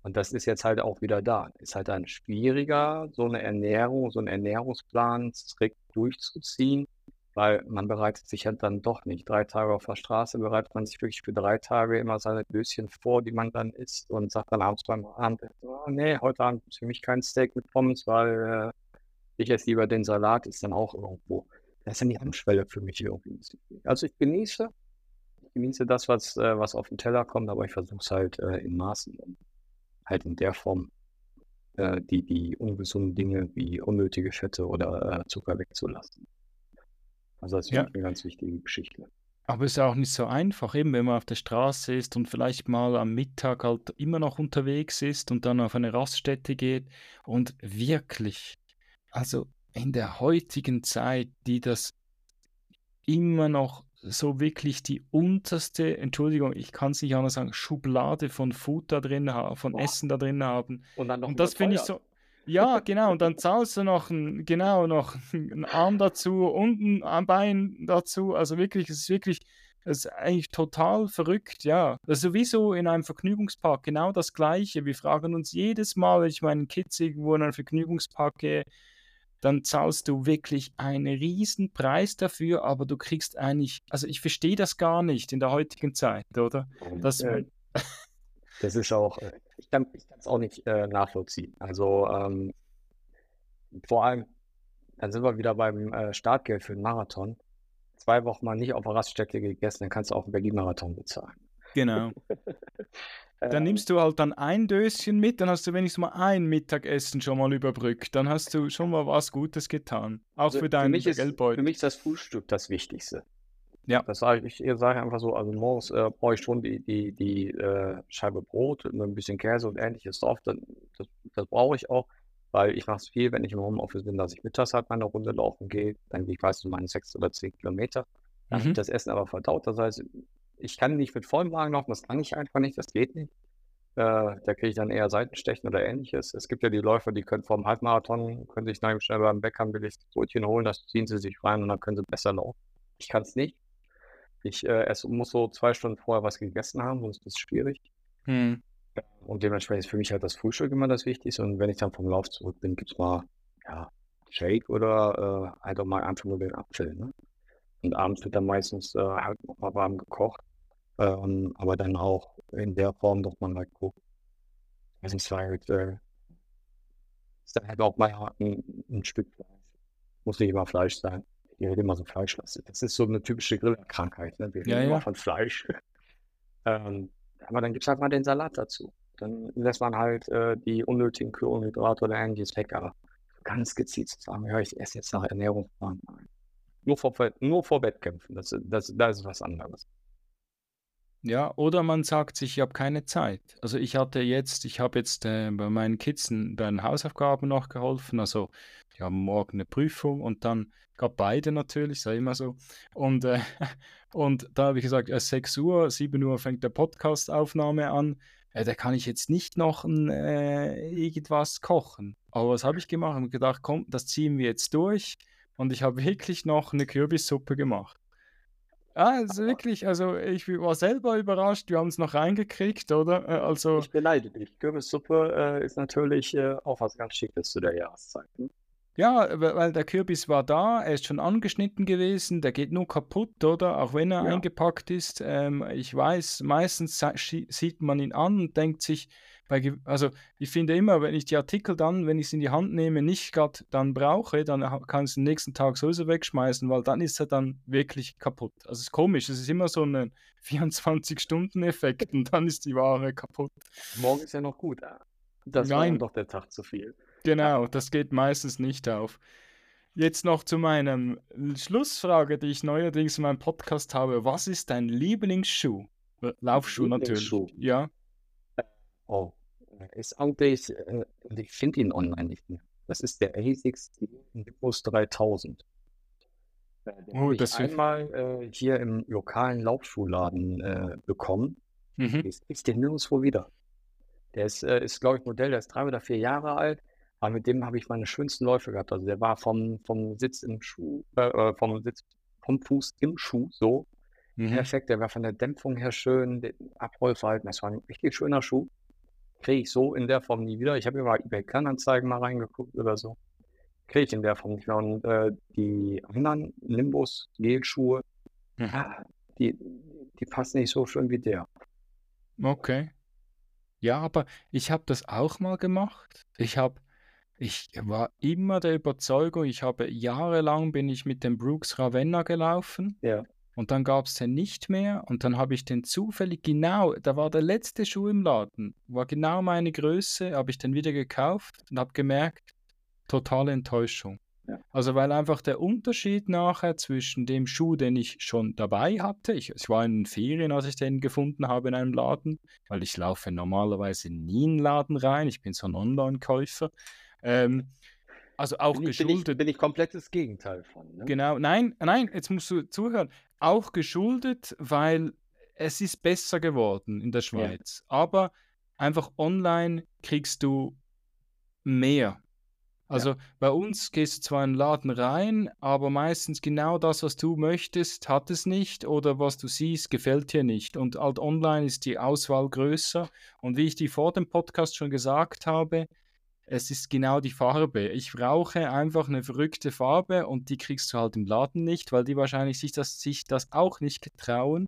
Und das ist jetzt halt auch wieder da. Ist halt dann schwieriger, so eine Ernährung, so einen Ernährungsplan strikt durchzuziehen, weil man bereitet sich halt dann doch nicht. Drei Tage auf der Straße bereitet man sich wirklich für drei Tage immer seine Döschen vor, die man dann isst und sagt dann abends beim Abendessen, oh, nee, heute Abend ist für mich kein Steak mit Pommes, weil äh, ich esse lieber den Salat, ist dann auch irgendwo. Das ist dann die Hemmschwelle für mich irgendwie. Also ich genieße, ich genieße das, was, äh, was auf den Teller kommt, aber ich versuche es halt äh, in Maßen halt in der Form äh, die, die ungesunden Dinge wie unnötige Fette oder äh, Zucker wegzulassen. Also das ist Ja. eine ganz wichtige Geschichte. Aber es ist auch nicht so einfach, eben wenn man auf der Straße ist und vielleicht mal am Mittag halt immer noch unterwegs ist und dann auf eine Raststätte geht und wirklich, also in der heutigen Zeit, die das immer noch so wirklich die unterste, Entschuldigung, ich kann es nicht anders sagen, Schublade von Food da drin haben, von Boah. Essen da drin haben. Und dann noch Und das finde ich so, ja, genau, und dann zahlst du noch ein, genau, noch einen Arm dazu und ein Bein dazu. Also wirklich, es ist wirklich, es ist eigentlich total verrückt, ja. Das ist sowieso in einem Vergnügungspark genau das Gleiche. Wir fragen uns jedes Mal, wenn ich meinen Kids irgendwo in einen Vergnügungspark gehe, dann zahlst du wirklich einen riesen Preis dafür, aber du kriegst eigentlich, also ich verstehe das gar nicht in der heutigen Zeit, oder? Dass Äh, Das ist auch, äh, ich kann es auch nicht äh, nachvollziehen. Also ähm, vor allem, dann sind wir wieder beim äh, Startgeld für den Marathon. Zwei Wochen mal nicht auf der Raststätte gegessen, dann kannst du auch einen Berlin-Marathon bezahlen. Genau. Dann Ähm, nimmst du halt dann ein Döschen mit, dann hast du wenigstens mal ein Mittagessen schon mal überbrückt. Dann hast du schon mal was Gutes getan. Auch also für für deinen mich ist, für Geldbeutel. mich ist das Frühstück das Wichtigste. Ja. Das sage ich, ich sage einfach so, also morgens äh, brauche ich schon die, die, die äh, Scheibe Brot mit ein bisschen Käse und ähnliches drauf. Dann, das, das brauche ich auch, weil ich mache es viel, wenn ich im Homeoffice bin, dass ich mittags halt meine Runde laufen gehe. Dann gehe ich meistens meine sechs oder zehn Kilometer. Dann habe Mhm. ich das Essen aber verdaut. Das heißt, ich kann nicht mit vollem Magen laufen, das kann ich einfach nicht, das geht nicht. Äh, da kriege ich dann eher Seitenstechen oder ähnliches. Es gibt ja die Läufer, die können vor dem Halbmarathon, können sich dann schnell beim Bäcker ein billiges Brötchen holen, das ziehen sie sich rein und dann können sie besser laufen. Ich kann es nicht. Ich äh, esse, muss so zwei Stunden vorher was gegessen haben, sonst ist es schwierig. Hm. Und dementsprechend ist für mich halt das Frühstück immer das Wichtigste. Und wenn ich dann vom Lauf zurück bin, gibt es mal ja, Shake oder äh, auch mal einfach nur den Apfel. Ne? Und abends wird dann meistens äh, halt nochmal warm gekocht. Ähm, aber dann auch in der Form, dass man halt guckt. Meistens halt, äh, ist dann halt auch mal ein, ein Stück Fleisch. Muss nicht immer Fleisch sein. Die reden immer so fleischlastig. Das ist so eine typische Grillkrankheit. Ne? Wir reden Ja, immer von Fleisch. ähm, aber dann gibt es halt mal den Salat dazu. Dann lässt man halt äh, die unnötigen Kohlenhydrate oder ähnliches weg. Aber ganz gezielt zu sagen, ja, ich esse jetzt nach Ernährungsplan. Nein. Nur vor, nur vor Wettkämpfen. Das, das, das ist was anderes. Ja, oder man sagt sich, ich habe keine Zeit. Also ich hatte jetzt, ich habe jetzt äh, bei meinen Kids bei den Hausaufgaben noch geholfen. Also die haben morgen eine Prüfung und dann gab beide natürlich, sei immer so. Und, äh, und da habe ich gesagt, äh, 6 Uhr, 7 Uhr fängt der Podcast-Aufnahme an. Äh, da kann ich jetzt nicht noch ein, äh, irgendwas kochen. Aber was habe ich gemacht? Ich habe gedacht, komm, das ziehen wir jetzt durch. Und ich habe wirklich noch eine Kürbissuppe gemacht. Ja, also wirklich, also ich war selber überrascht, wir haben es noch reingekriegt, oder? Äh, Also, Ich beneide dich. Kürbissuppe äh, ist natürlich äh, auch was ganz Schickes zu der Jahreszeit. Ne? ja, we- weil der Kürbis war da, er ist schon angeschnitten gewesen, der geht nur kaputt, oder? Auch wenn er Ja. eingepackt ist. Ähm, ich weiß, meistens sieht man ihn an und denkt sich, bei, also ich finde immer, wenn ich die Artikel dann, wenn ich es in die Hand nehme, nicht gerade dann brauche, dann kann ich es am nächsten Tag sowieso wegschmeißen, weil dann ist er dann wirklich kaputt. Also es ist komisch, es ist immer so ein 24-Stunden-Effekt und dann ist die Ware kaputt. Morgen ist ja noch gut. äh. Das war Nein, doch der Tag zu viel. Genau, das geht meistens nicht auf. Jetzt noch zu meinem Schlussfrage, die ich neuerdings in meinem Podcast habe. Was ist dein Lieblingsschuh? Äh, Laufschuh natürlich. Lieblingsschuh? Ja. Oh, ist eigentlich, äh, ich finde ihn online nicht mehr. Das ist der ASICS Nimbus 3000. Äh, den Oh, habe ich das wird. einmal äh, hier im lokalen Laufschuhladen äh, bekommen. Mhm. Ist, ist den nirgendwo wieder. Der ist, äh, ist glaube ich, Modell, der ist drei oder vier Jahre alt. Aber mit dem habe ich meine schönsten Läufe gehabt. Also der war vom, vom Sitz im Schuh, äh, äh, vom Sitz, vom Fuß im Schuh so Mhm. perfekt. Der war von der Dämpfung her schön, den Abrollverhalten. Das war ein richtig schöner Schuh. Kriege ich so in der Form nie wieder. Ich habe mir mal eBay Kleinanzeigen mal reingeguckt oder so. Kriege ich in der Form nicht mehr. Und äh, die anderen Nimbus Gelschuhe, Mhm. ah, die, die passen nicht so schön wie der. Okay. Ja, aber ich habe das auch mal gemacht. Ich habe, ich war immer der Überzeugung, ich habe jahrelang bin ich mit dem Brooks Ravenna gelaufen Ja. Und dann gab es den nicht mehr und dann habe ich den zufällig genau, da war der letzte Schuh im Laden, war genau meine Größe, habe ich den wieder gekauft und habe gemerkt, totale Enttäuschung. Ja. Also weil einfach der Unterschied nachher zwischen dem Schuh, den ich schon dabei hatte, ich, ich war in den Ferien, als ich den gefunden habe in einem Laden, weil ich laufe normalerweise nie in einen Laden rein, ich bin so ein Online-Käufer. Ähm, also auch Bin ich, bin, ich, geschuldet, bin ich komplettes Gegenteil von. Ne? genau, nein, nein, jetzt musst du zuhören, auch geschuldet, weil es ist besser geworden in der Ja. Schweiz, aber einfach online kriegst du mehr. Ja. Also bei uns gehst du zwar in den Laden rein, aber meistens genau das, was du möchtest, hat es nicht oder was du siehst, gefällt dir nicht. Und halt online ist die Auswahl größer. Und wie ich dir vor dem Podcast schon gesagt habe, es ist genau die Farbe. Ich brauche einfach eine verrückte Farbe und die kriegst du halt im Laden nicht, weil die wahrscheinlich sich das, sich das auch nicht getrauen,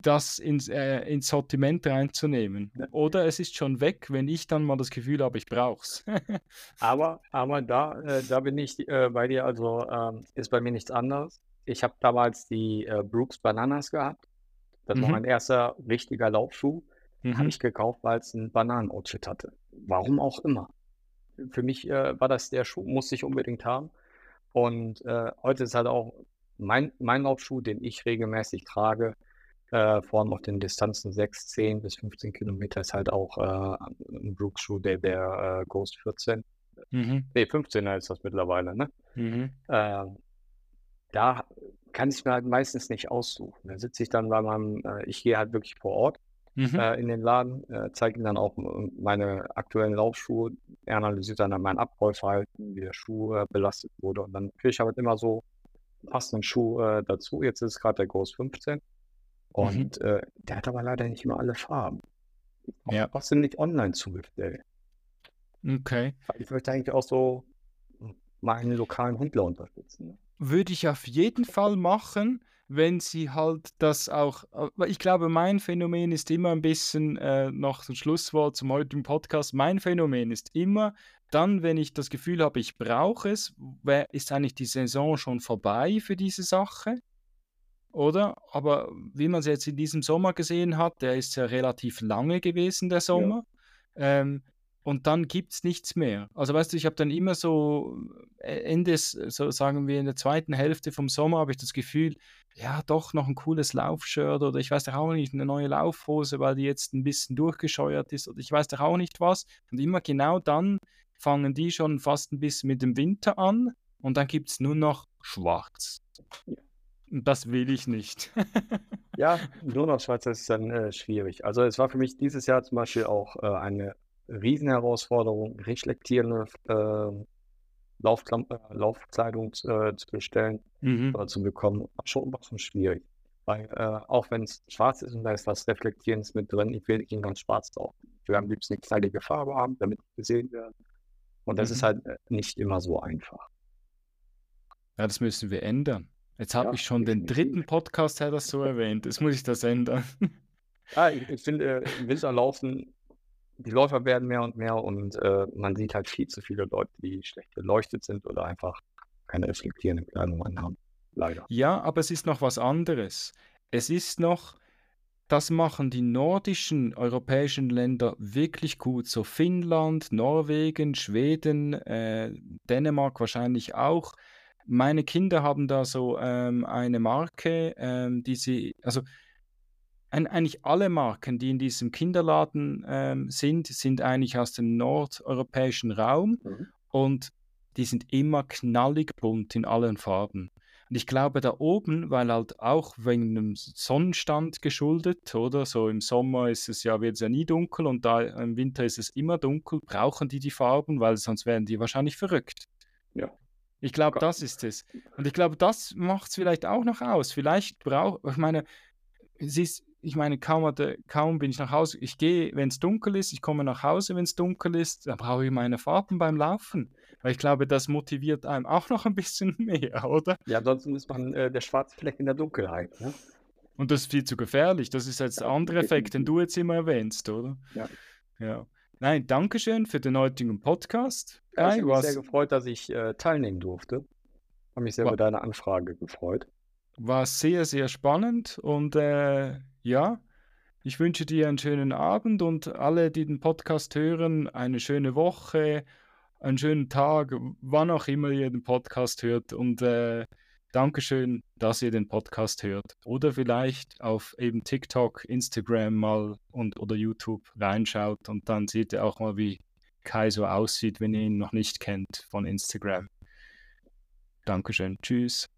das ins, äh, ins Sortiment reinzunehmen. Oder es ist schon weg, wenn ich dann mal das Gefühl habe, ich brauch's. Aber, aber da, äh, da bin ich äh, bei dir, also ähm, ist bei mir nichts anderes. Ich habe damals die äh, Brooks Bananas gehabt. Das war Mhm. mein erster richtiger Laufschuh. Habe Mhm. ich gekauft, weil es ein Bananen-Outfit hatte. Warum auch immer. Für mich äh, war das der Schuh, musste ich unbedingt haben. Und äh, heute ist halt auch mein, mein Laufschuh, den ich regelmäßig trage, äh, vor allem auf den Distanzen 6, 10 bis 15 Kilometer, ist halt auch äh, ein Brooks-Schuh, der, der äh, Ghost 14. Mhm. Nee, 15er ist das mittlerweile, ne? Mhm. Ähm, da kann ich mir halt meistens nicht aussuchen. Da sitze ich dann bei meinem, äh, ich gehe halt wirklich vor Ort Mhm. äh, in den Laden, äh, zeige ihm dann auch meine aktuellen Laufschuhe. Er analysiert dann mein Abrollverhalten, wie der Schuh äh, belastet wurde. Und dann kriege ich halt immer so passenden Schuh äh, dazu. Jetzt ist gerade der Ghost 15. Mhm. Und äh, der hat aber leider nicht immer alle Farben. Ja. Was sind nicht online zugestellt? Okay. Ich möchte eigentlich auch so meinen lokalen Händler unterstützen. Ne? Würde ich auf jeden Fall machen, wenn sie halt das auch. aber Ich glaube, mein Phänomen ist immer ein bisschen äh, noch ein Schlusswort zum heutigen Podcast. Mein Phänomen ist immer, dann, wenn ich das Gefühl habe, ich brauche es, ist eigentlich die Saison schon vorbei für diese Sache. Oder? Aber wie man es jetzt in diesem Sommer gesehen hat, der ist ja relativ lange gewesen, der Ja. Sommer. Ähm, und dann gibt es nichts mehr. Also weißt du, ich habe dann immer so äh, Ende, s- so sagen wir in der zweiten Hälfte vom Sommer, habe ich das Gefühl, ja, doch noch ein cooles Laufshirt oder ich weiß doch auch nicht, eine neue Laufhose, weil die jetzt ein bisschen durchgescheuert ist oder ich weiß doch auch nicht was. Und immer genau dann fangen die schon fast ein bisschen mit dem Winter an und dann gibt es nur noch schwarz. Ja. Und das will ich nicht. Ja, nur noch Schweizer ist dann äh, schwierig. Also es war für mich dieses Jahr zum Beispiel auch äh, eine Riesenherausforderung, reflektierende äh, Laufklam äh, Laufkleidung äh, zu bestellen Mhm. oder zu bekommen. War schon, schon schwierig. Weil äh, auch wenn es schwarz ist und da ist was Reflektierendes mit drin, ich will nicht ganz schwarz drauf. Ich will am liebsten eine knallige Farbe haben, damit ich gesehen werde. Und das ist Mhm. halt äh, nicht immer so einfach. Ja, das müssen wir ändern. Jetzt habe Ja, ich schon den dritten Podcast, der das so erwähnt. Jetzt muss ich das ändern. Ja, ich, ich finde, äh, im Winter laufen, die Läufer werden mehr und mehr und äh, man sieht halt viel zu viele Leute, die schlecht beleuchtet sind oder einfach keine reflektierende Kleidung anhaben. Leider. Ja, aber es ist noch was anderes. Es ist noch das machen die nordischen europäischen Länder wirklich gut. So Finnland, Norwegen, Schweden, äh, Dänemark wahrscheinlich auch. Meine Kinder haben da so ähm, eine Marke, ähm, die sie, also ein, eigentlich alle Marken, die in diesem Kinderladen ähm, sind, sind eigentlich aus dem nordeuropäischen Raum Mhm. und die sind immer knallig bunt in allen Farben. Und ich glaube, da oben, weil halt auch wegen dem Sonnenstand geschuldet, oder? So im Sommer ist es ja, wird es ja nie dunkel und da im Winter ist es immer dunkel, brauchen die die Farben, weil sonst werden die wahrscheinlich verrückt. Ja. Ich glaube, das ist es. Und ich glaube, das macht es vielleicht auch noch aus. Vielleicht braucht, ich meine, es ist, ich meine, kaum, hatte, kaum bin ich nach Hause. Ich gehe, wenn es dunkel ist, ich komme nach Hause, wenn es dunkel ist, dann brauche ich meine Farben beim Laufen. Weil ich glaube, das motiviert einem auch noch ein bisschen mehr, oder? Ja, ansonsten ist man äh, der schwarze Fleck in der Dunkelheit. Ne? Und das ist viel zu gefährlich. Das ist jetzt der andere Effekt, den du jetzt immer erwähnst, oder? Ja. Ja. Nein, Dankeschön für den heutigen Podcast. Ja, ich habe mich sehr gefreut, dass ich äh, teilnehmen durfte. Habe mich sehr wa- über deine Anfrage gefreut. war sehr, sehr spannend und äh, ja, ich wünsche dir einen schönen Abend und alle, die den Podcast hören, eine schöne Woche, einen schönen Tag, wann auch immer ihr den Podcast hört und äh, Dankeschön, dass ihr den Podcast hört oder vielleicht auf eben TikTok, Instagram mal und oder YouTube reinschaut und dann seht ihr auch mal, wie Kai so aussieht, wenn ihr ihn noch nicht kennt von Instagram. Dankeschön, tschüss.